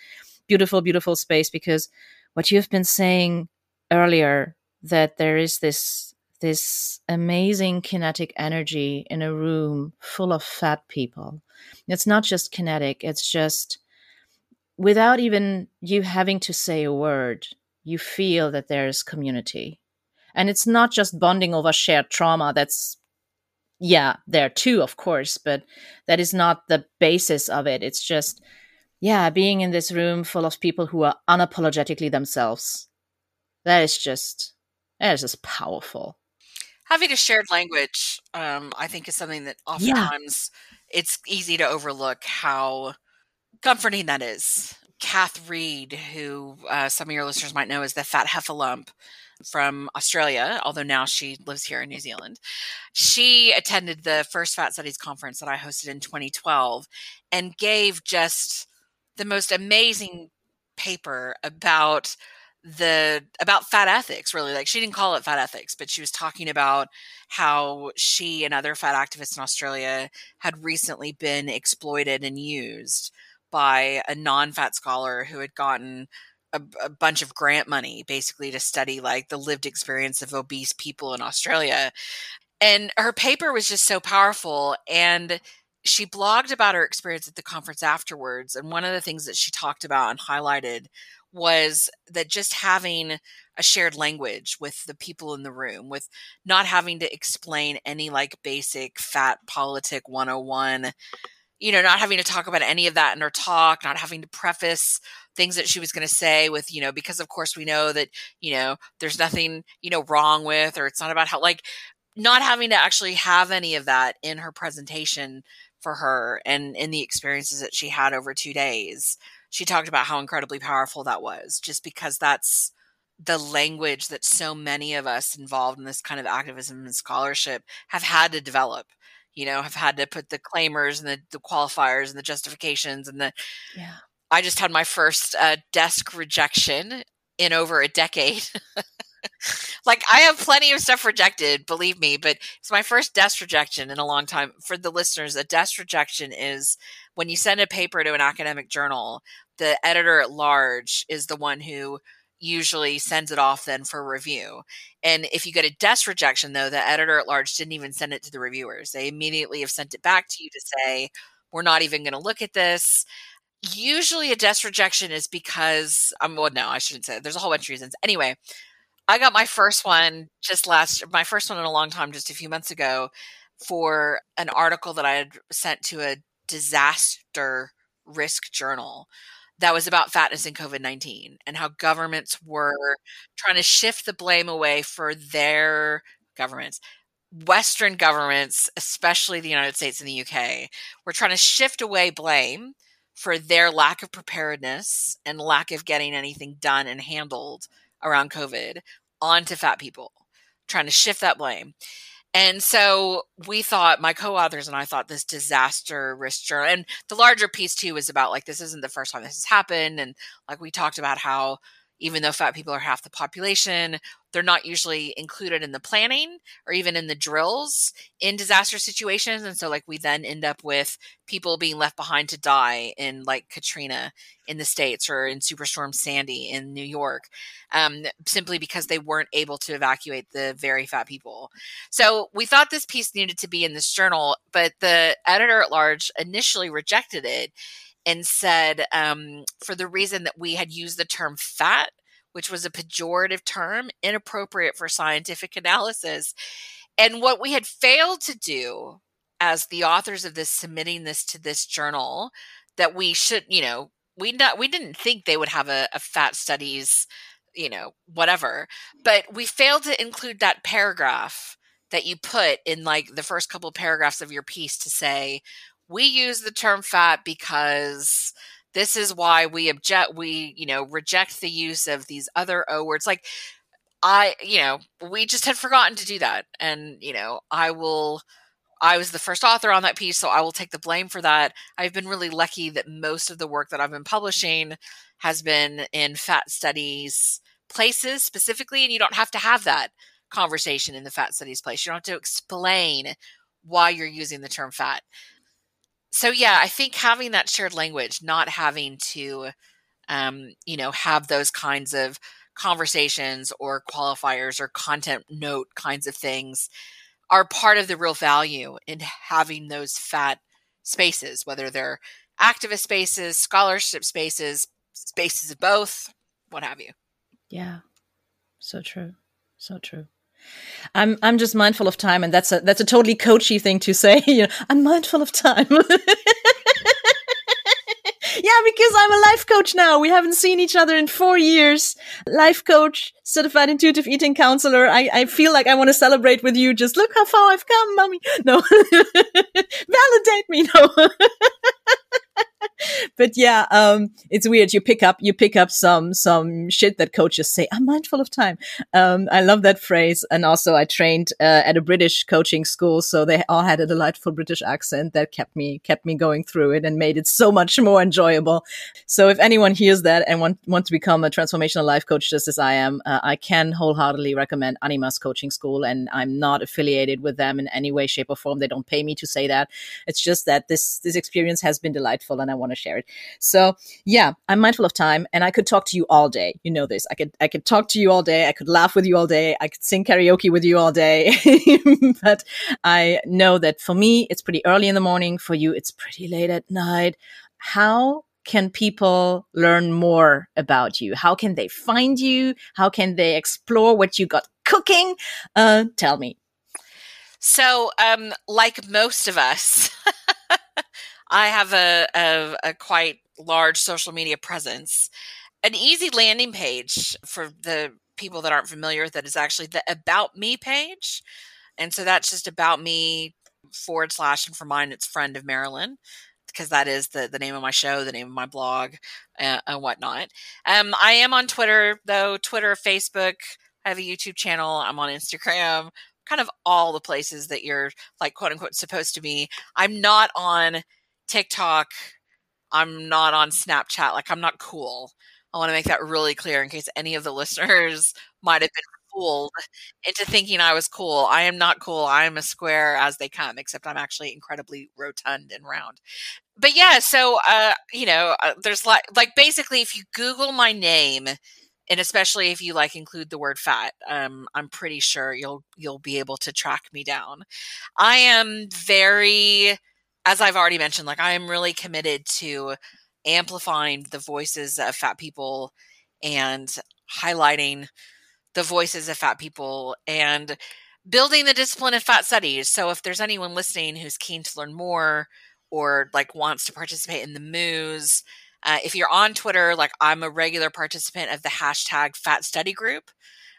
beautiful, beautiful space because what you've been saying earlier that there is this this amazing kinetic energy in a room full of fat people. It's not just kinetic. It's just without even you having to say a word, you feel that there's community and it's not just bonding over shared trauma that's yeah there too of course but that is not the basis of it. It's just yeah being in this room full of people who are unapologetically themselves. That is just that is just powerful. Having a shared language um, i think is something that oftentimes yeah. it's easy to overlook how comforting that is. Kath Read who uh, some of your listeners might know as the fat heffalump from Australia, although now she lives here in New Zealand. She attended the first Fat Studies conference that I hosted in 2012 and gave just the most amazing paper about the about fat ethics really like she didn't call it fat ethics but she was talking about how she and other fat activists in Australia had recently been exploited and used by a non-fat scholar who had gotten a, a, bunch of grant money basically to study like the lived experience of obese people in Australia. And her paper was just so powerful. And she blogged about her experience at the conference afterwards. And one of the things that she talked about and highlighted was that just having a shared language with the people in the room, with not having to explain any like basic fat politic 101 you know, not having to talk about any of that in her talk, not having to preface things that she was going to say with, you know, because of course we know that, you know, there's nothing, you know, wrong with, or it's not about how, like, not having to actually have any of that in her presentation for her and in the experiences that she had over two days. She talked about how incredibly powerful that was, just because that's the language that so many of us involved in this kind of activism and scholarship have had to develop you know, have had to put the claimers and the, the qualifiers and the justifications and the. Yeah. I just had my first uh, desk rejection in over a decade. like I have plenty of stuff rejected, believe me, but it's my first desk rejection in a long time. For the listeners, a desk rejection is when you send a paper to an academic journal, the editor at large is the one who usually sends it off then for review. And if you get a desk rejection, though, the editor at large didn't even send it to the reviewers. They immediately have sent it back to you to say, we're not even going to look at this. Usually a desk rejection is because, um, well, no, I shouldn't say. There's a whole bunch of reasons. Anyway, I got my first one just last, my first one in a long time, just a few months ago, for an article that I had sent to a disaster risk journal that was about fatness and COVID 19 and how governments were trying to shift the blame away for their governments. Western governments, especially the United States and the UK, were trying to shift away blame for their lack of preparedness and lack of getting anything done and handled around COVID onto fat people, trying to shift that blame. And so we thought, my co authors and I thought this disaster risk journal, and the larger piece too was about like, this isn't the first time this has happened. And like, we talked about how even though fat people are half the population, they're not usually included in the planning or even in the drills in disaster situations. And so, like, we then end up with people being left behind to die in like Katrina in the States or in Superstorm Sandy in New York, um, simply because they weren't able to evacuate the very fat people. So, we thought this piece needed to be in this journal, but the editor at large initially rejected it and said um, for the reason that we had used the term fat which was a pejorative term, inappropriate for scientific analysis. And what we had failed to do as the authors of this submitting this to this journal, that we should, you know, we not we didn't think they would have a, a fat studies you know, whatever. But we failed to include that paragraph that you put in like the first couple of paragraphs of your piece to say, we use the term fat because this is why we object we you know reject the use of these other o words like i you know we just had forgotten to do that and you know i will i was the first author on that piece so i will take the blame for that. I've been really lucky that most of the work that i've been publishing has been in fat studies places specifically and you don't have to have that conversation in the fat studies place. You don't have to explain why you're using the term fat so yeah, I think having that shared language, not having to, um, you know, have those kinds of conversations or qualifiers or content note kinds of things are part of the real value in having those fat spaces, whether they're activist spaces, scholarship spaces, spaces of both, what have you. Yeah. So true. So true. I'm I'm just mindful of time, and that's a that's a totally coachy thing to say. You know, I'm mindful of time. yeah, because I'm a life coach now. We haven't seen each other in four years. Life coach, certified intuitive eating counselor. I, I feel like I want to celebrate with you. Just look how far I've come, mommy. No, validate me. No. but yeah, um, it's weird. You pick up, you pick up some, some shit that coaches say. I'm mindful of time. Um, I love that phrase. And also I trained, uh, at a British coaching school. So they all had a delightful British accent that kept me, kept me going through it and made it so much more enjoyable. So if anyone hears that and want, want to become a transformational life coach, just as I am, uh, I can wholeheartedly recommend Animas Coaching School. And I'm not affiliated with them in any way, shape or form. They don't pay me to say that. It's just that this, this experience has been delightful and I want to share it. So yeah, I'm mindful of time and I could talk to you all day. You know this. I could I could talk to you all day. I could laugh with you all day. I could sing karaoke with you all day. but I know that for me it's pretty early in the morning, for you it's pretty late at night. How can people learn more about you? How can they find you? How can they explore what you got cooking? Uh, tell me. So, um, like most of us, I have a, a, a quite large social media presence. An easy landing page for the people that aren't familiar with it is actually the About Me page. And so that's just about me forward slash and for mine it's friend of Marilyn because that is the, the name of my show, the name of my blog, uh, and whatnot. Um, I am on Twitter though, Twitter, Facebook. I have a YouTube channel. I'm on Instagram, kind of all the places that you're like quote unquote supposed to be. I'm not on TikTok. I'm not on Snapchat. Like, I'm not cool. I want to make that really clear in case any of the listeners might have been fooled into thinking I was cool. I am not cool. I am a square as they come, except I'm actually incredibly rotund and round. But yeah, so uh, you know, uh, there's like like basically if you Google my name, and especially if you like include the word fat, um, I'm pretty sure you'll you'll be able to track me down. I am very as I've already mentioned, like I am really committed to amplifying the voices of fat people and highlighting the voices of fat people and building the discipline of fat studies. So if there's anyone listening who's keen to learn more or like wants to participate in the moos, uh, if you're on Twitter, like I'm a regular participant of the hashtag fat study group.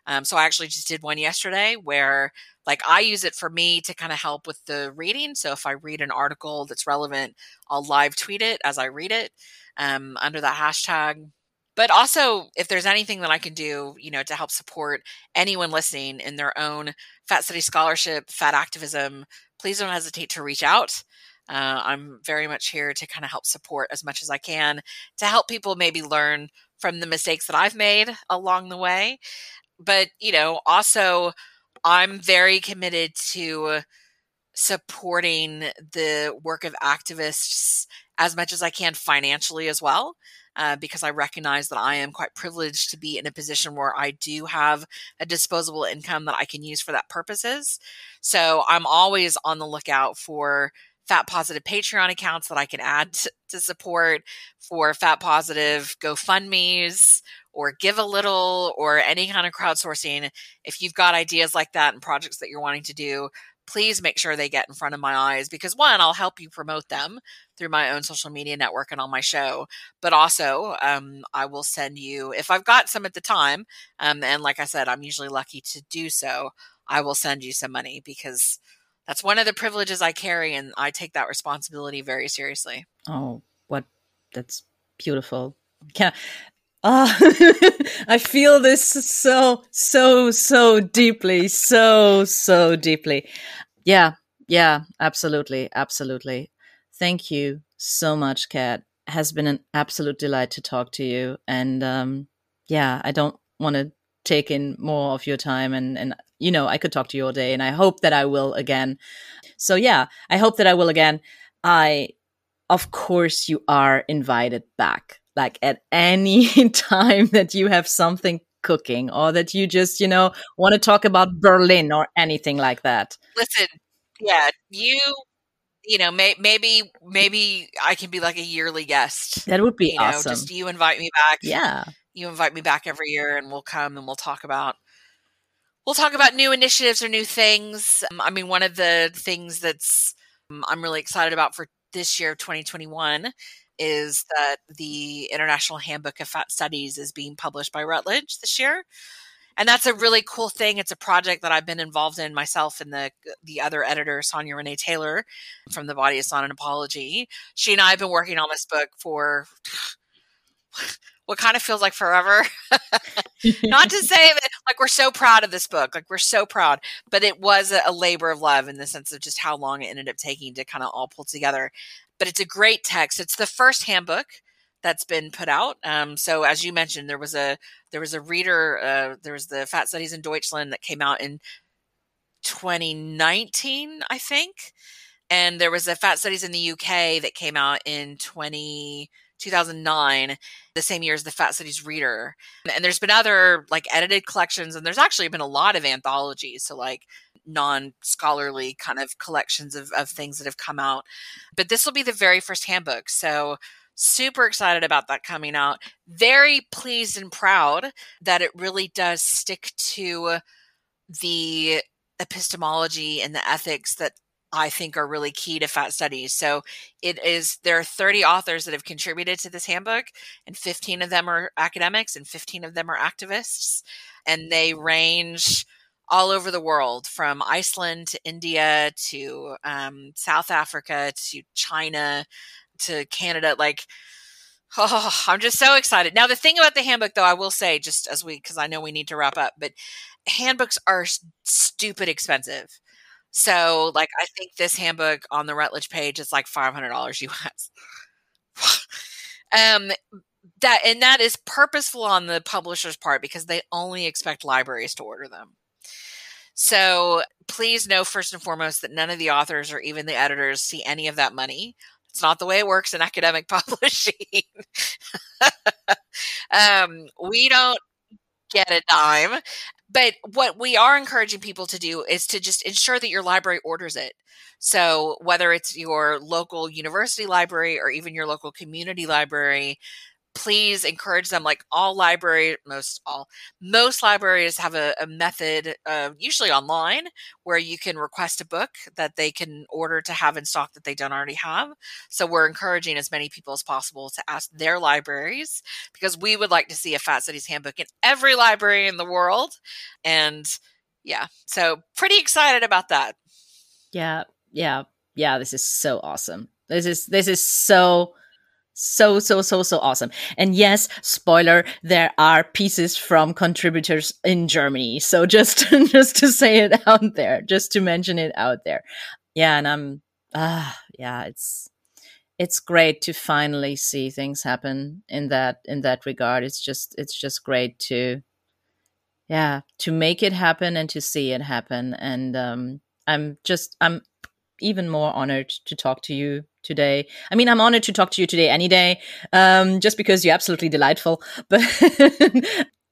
Um, so I actually just did one yesterday where like I use it for me to kind of help with the reading. So if I read an article that's relevant, I'll live tweet it as I read it um, under that hashtag. But also, if there's anything that I can do, you know, to help support anyone listening in their own fat studies scholarship, fat activism, please don't hesitate to reach out. Uh, I'm very much here to kind of help support as much as I can to help people maybe learn from the mistakes that I've made along the way. But, you know, also I'm very committed to supporting the work of activists as much as I can financially as well. Uh, because I recognize that I am quite privileged to be in a position where I do have a disposable income that I can use for that purposes. So I'm always on the lookout for fat positive Patreon accounts that I can add to, to support for fat positive GoFundMe's or give a little or any kind of crowdsourcing. If you've got ideas like that and projects that you're wanting to do, please make sure they get in front of my eyes because one, I'll help you promote them through my own social media network and on my show. But also, um, I will send you if I've got some at the time. Um, and like I said, I'm usually lucky to do so. I will send you some money because that's one of the privileges I carry, and I take that responsibility very seriously. Oh, what? That's beautiful. Can Ah, I feel this so, so, so deeply, so, so deeply. Yeah, yeah, absolutely, absolutely. Thank you so much, Cat. Has been an absolute delight to talk to you, and um, yeah, I don't want to take in more of your time, and and you know, I could talk to you all day, and I hope that I will again. So yeah, I hope that I will again. I, of course, you are invited back like at any time that you have something cooking or that you just, you know, want to talk about Berlin or anything like that. Listen, yeah, you you know, may, maybe maybe I can be like a yearly guest. That would be you awesome. Know, just you invite me back. Yeah. You invite me back every year and we'll come and we'll talk about we'll talk about new initiatives or new things. Um, I mean, one of the things that's um, I'm really excited about for this year 2021 is that the International Handbook of Fat Studies is being published by Routledge this year. And that's a really cool thing. It's a project that I've been involved in myself and the the other editor, Sonia Renee Taylor from the Body Is Not an Apology. She and I have been working on this book for what kind of feels like forever. Not to say that like we're so proud of this book, like we're so proud, but it was a, a, labor of love in the sense of just how long it ended up taking to kind of all pull together but it's a great text. It's the first handbook that's been put out. Um, so as you mentioned, there was a there was a reader. Uh, there was the Fat Studies in Deutschland that came out in 2019, I think, and there was a Fat Studies in the UK that came out in 20. 2009, the same year as the Fat Studies Reader. And there's been other like edited collections, and there's actually been a lot of anthologies. So, like non scholarly kind of collections of, of things that have come out. But this will be the very first handbook. So, super excited about that coming out. Very pleased and proud that it really does stick to the epistemology and the ethics that I think are really key to fat studies. So it is there are 30 authors that have contributed to this handbook and 15 of them are academics and 15 of them are activists and they range all over the world from Iceland to India to um, South Africa to China to Canada. Like, oh, I'm just so excited. Now, the thing about the handbook, though, I will say, just as we, because I know we need to wrap up, but handbooks are stupid expensive. So, like, I think this handbook on the Routledge page is like $500 US. um, that and that is purposeful on the publisher's part because they only expect libraries to order them. So please know first and foremost that none of the authors or even the editors see any of that money. It's not the way it works in academic publishing. um, we don't get a dime. But what we are encouraging people to do is to just ensure that your library orders it. So whether it's your local university library or even your local community library, please encourage them like all library most all most libraries have a, a method uh, usually online where you can request a book that they can order to have in stock that they don't already have. So we're encouraging as many people as possible to ask their libraries because we would like to see a fat studies handbook in every library in the world. And yeah so pretty excited about that. Yeah yeah yeah this is so awesome. This is this is so so so so so awesome. And yes spoiler there are pieces from contributors in germany. So just just to say it out there just to mention it out there. Yeah and i'm ah uh, yeah it's it's great to finally see things happen in that in that regard. It's just it's just great to yeah to make it happen and to see it happen. And um i'm just i'm even more honored to talk to you today. I mean, I'm honored to talk to you today any day, um, just because you're absolutely delightful. But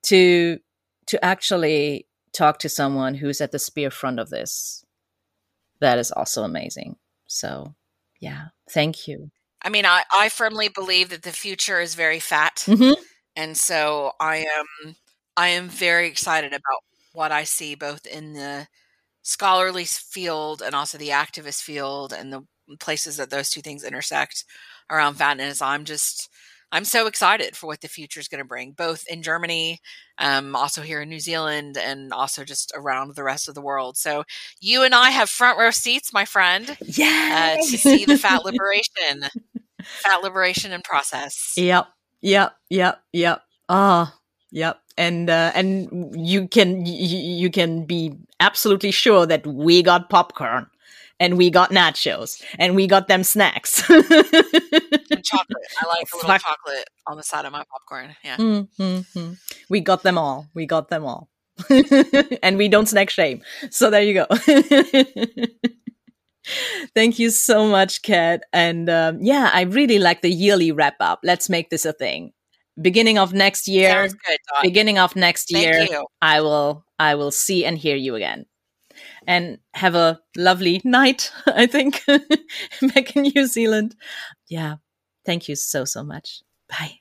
to to actually talk to someone who's at the spear front of this, that is also amazing. So, yeah, thank you. I mean, I, I firmly believe that the future is very fat, mm-hmm. and so I am I am very excited about what I see both in the scholarly field and also the activist field and the places that those two things intersect around fatness. I'm just I'm so excited for what the future is going to bring, both in Germany, um, also here in New Zealand, and also just around the rest of the world. So you and I have front row seats, my friend, yeah, uh, to see the fat liberation, fat liberation and process. Yep, yep, yep, yep. Ah, oh, yep. And uh, and you can you, you can be absolutely sure that we got popcorn and we got nachos and we got them snacks. and chocolate. I like a little chocolate on the side of my popcorn. Yeah. Mm-hmm. We got them all. We got them all. and we don't snack shame. So there you go. Thank you so much, Cat. And um, yeah, I really like the yearly wrap up. Let's make this a thing. Beginning of next year. Good, beginning of next Thank year, you. I will I will see and hear you again and have a lovely night, I think, back in New Zealand. Yeah. Thank you so, so much. Bye.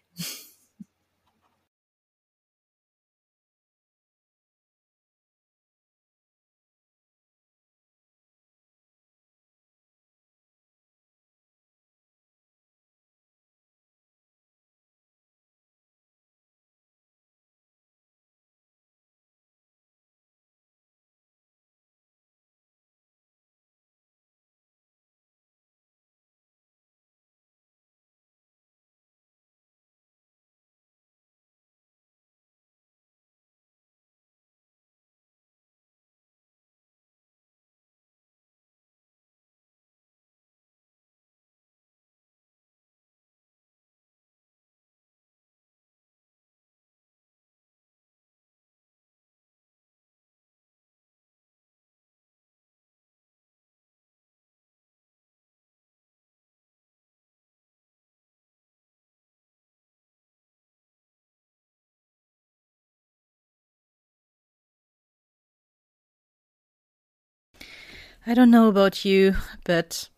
I don't know about you, but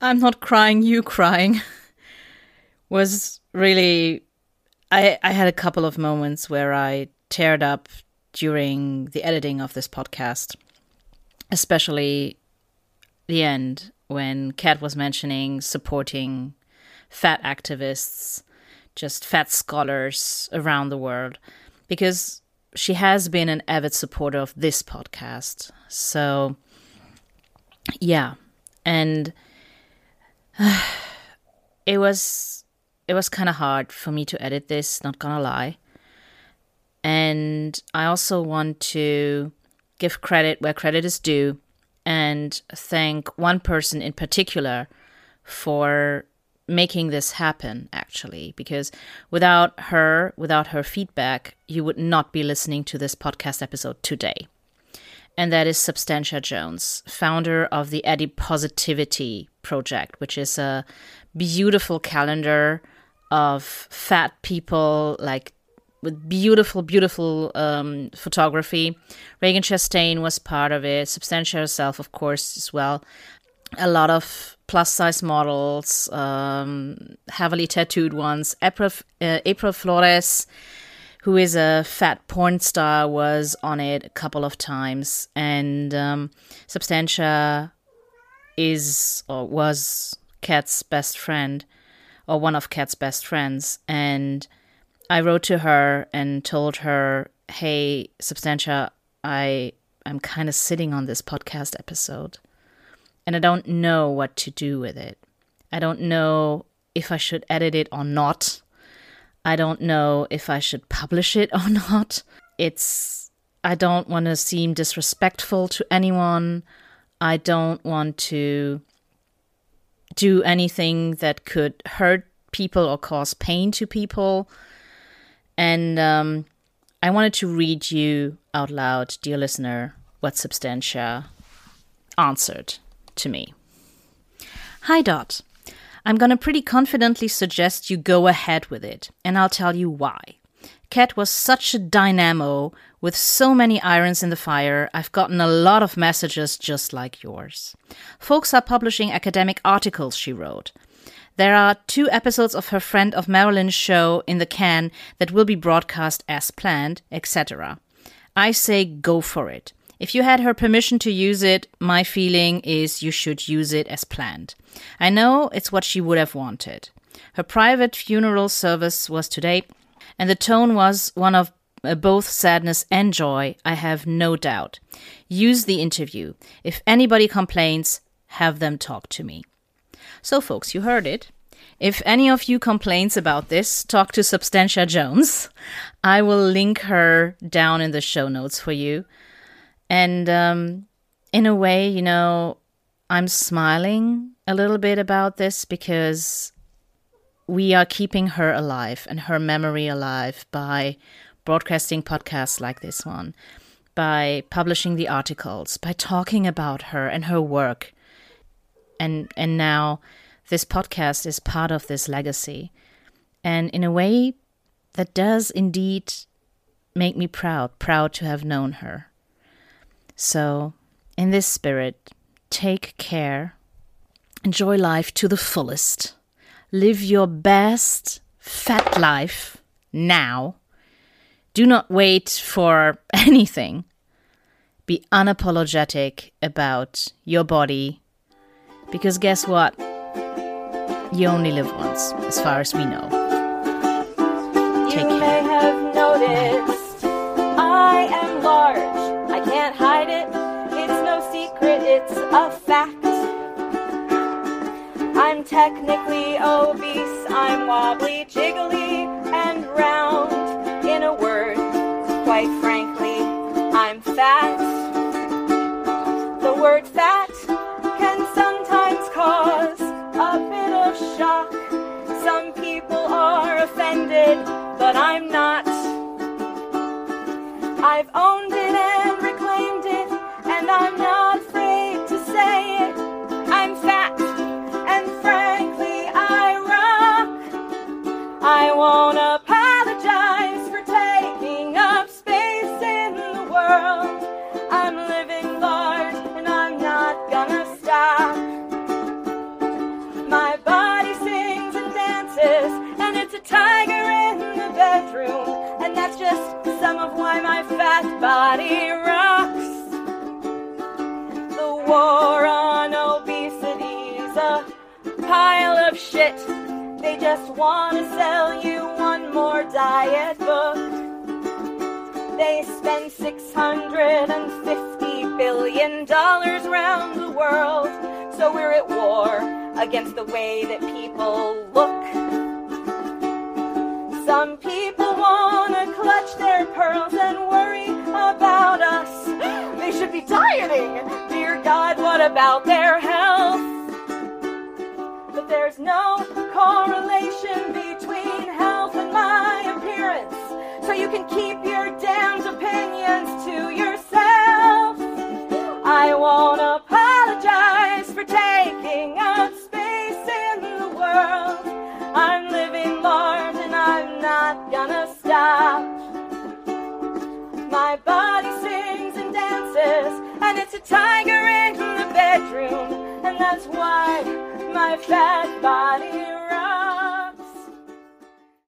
I'm not crying, you crying was really. I, I had a couple of moments where I teared up during the editing of this podcast, especially the end when Cat was mentioning supporting fat activists, just fat scholars around the world, because she has been an avid supporter of this podcast. So yeah. And uh, it was it was kind of hard for me to edit this not gonna lie. And i also want to give credit where credit is due and thank one person in particular for making this happen actually because without her without her feedback you would not be listening to this podcast episode today and that is Substantia Jones, founder of the Adipositivity Project, which is a beautiful calendar of fat people, like with beautiful, beautiful um, photography. Ragen Chastain was part of it, Substantia herself, of course, as well. A lot of plus size models, um, heavily tattooed ones. April, uh, April Flores who is a fat porn star, was on it a couple of times, and um, Substantia is or was Cat's best friend, or one of Cat's best friends, and I wrote to her and told her, "Hey, Substantia, I I'm kind of sitting on this podcast episode, and I don't know what to do with it. I don't know if I should edit it or not." I don't know if I should publish it or not. It's, I don't want to seem disrespectful to anyone. I don't want to do anything that could hurt people or cause pain to people. And um, I wanted to read you out loud, dear listener, what Substantia answered to me. Hi, Dot. I'm gonna pretty confidently suggest you go ahead with it, and I'll tell you why. Cat was such a dynamo with so many irons in the fire, I've gotten a lot of messages just like yours. Folks are publishing academic articles she wrote. There are two episodes of her friend of Marilyn's show in the can that will be broadcast as planned, etc. I say go for it. If you had her permission to use it, my feeling is you should use it as planned. I know it's what she would have wanted. Her private funeral service was today, and the tone was one of uh, both sadness and joy, I have no doubt. Use the interview. If anybody complains, have them talk to me. So, folks, you heard it. If any of you complains about this, talk to Substantia Jones. I will link her down in the show notes for you. And um, in a way, you know, I'm smiling a little bit about this because we are keeping her alive and her memory alive by broadcasting podcasts like this one, by publishing the articles, by talking about her and her work. And and now this podcast is part of this legacy. And in a way that does indeed make me proud, proud to have known her. So, in this spirit, take care, enjoy life to the fullest, live your best fat life now do not wait for anything. Be unapologetic about your body. Because guess what? You only live once, as far as we know. Take you care. may have noticed I am large. I can't hide it. It's no secret, it's a fact. I'm technically obese. I'm wobbly, jiggly, and round in a word, quite frankly, I'm fat. The word fat can sometimes cause a bit of shock. Some people are offended, but I'm not. I've owned it I'm not afraid to say it. I'm fat, and frankly, I rock. I won't apologize for taking up space in the world. I'm living large, and I'm not gonna stop. My body sings and dances, and it's a tiger in the bedroom. And that's just some of why my fat body rocks. War on obesity's a pile of shit. They just want to sell you one more diet book. They spend $650 billion around the world, so we're at war against the way that people look. Some people want to clutch their pearls and us. They should be dieting. Dear God, what about their health? But there's no correlation between health and my appearance. So you can keep your damned opinions to yourself. I won't apologize for taking up space in the world. I'm living large and I'm not gonna stop. My body and it's a tiger in the bedroom, and that's why my fat body runs.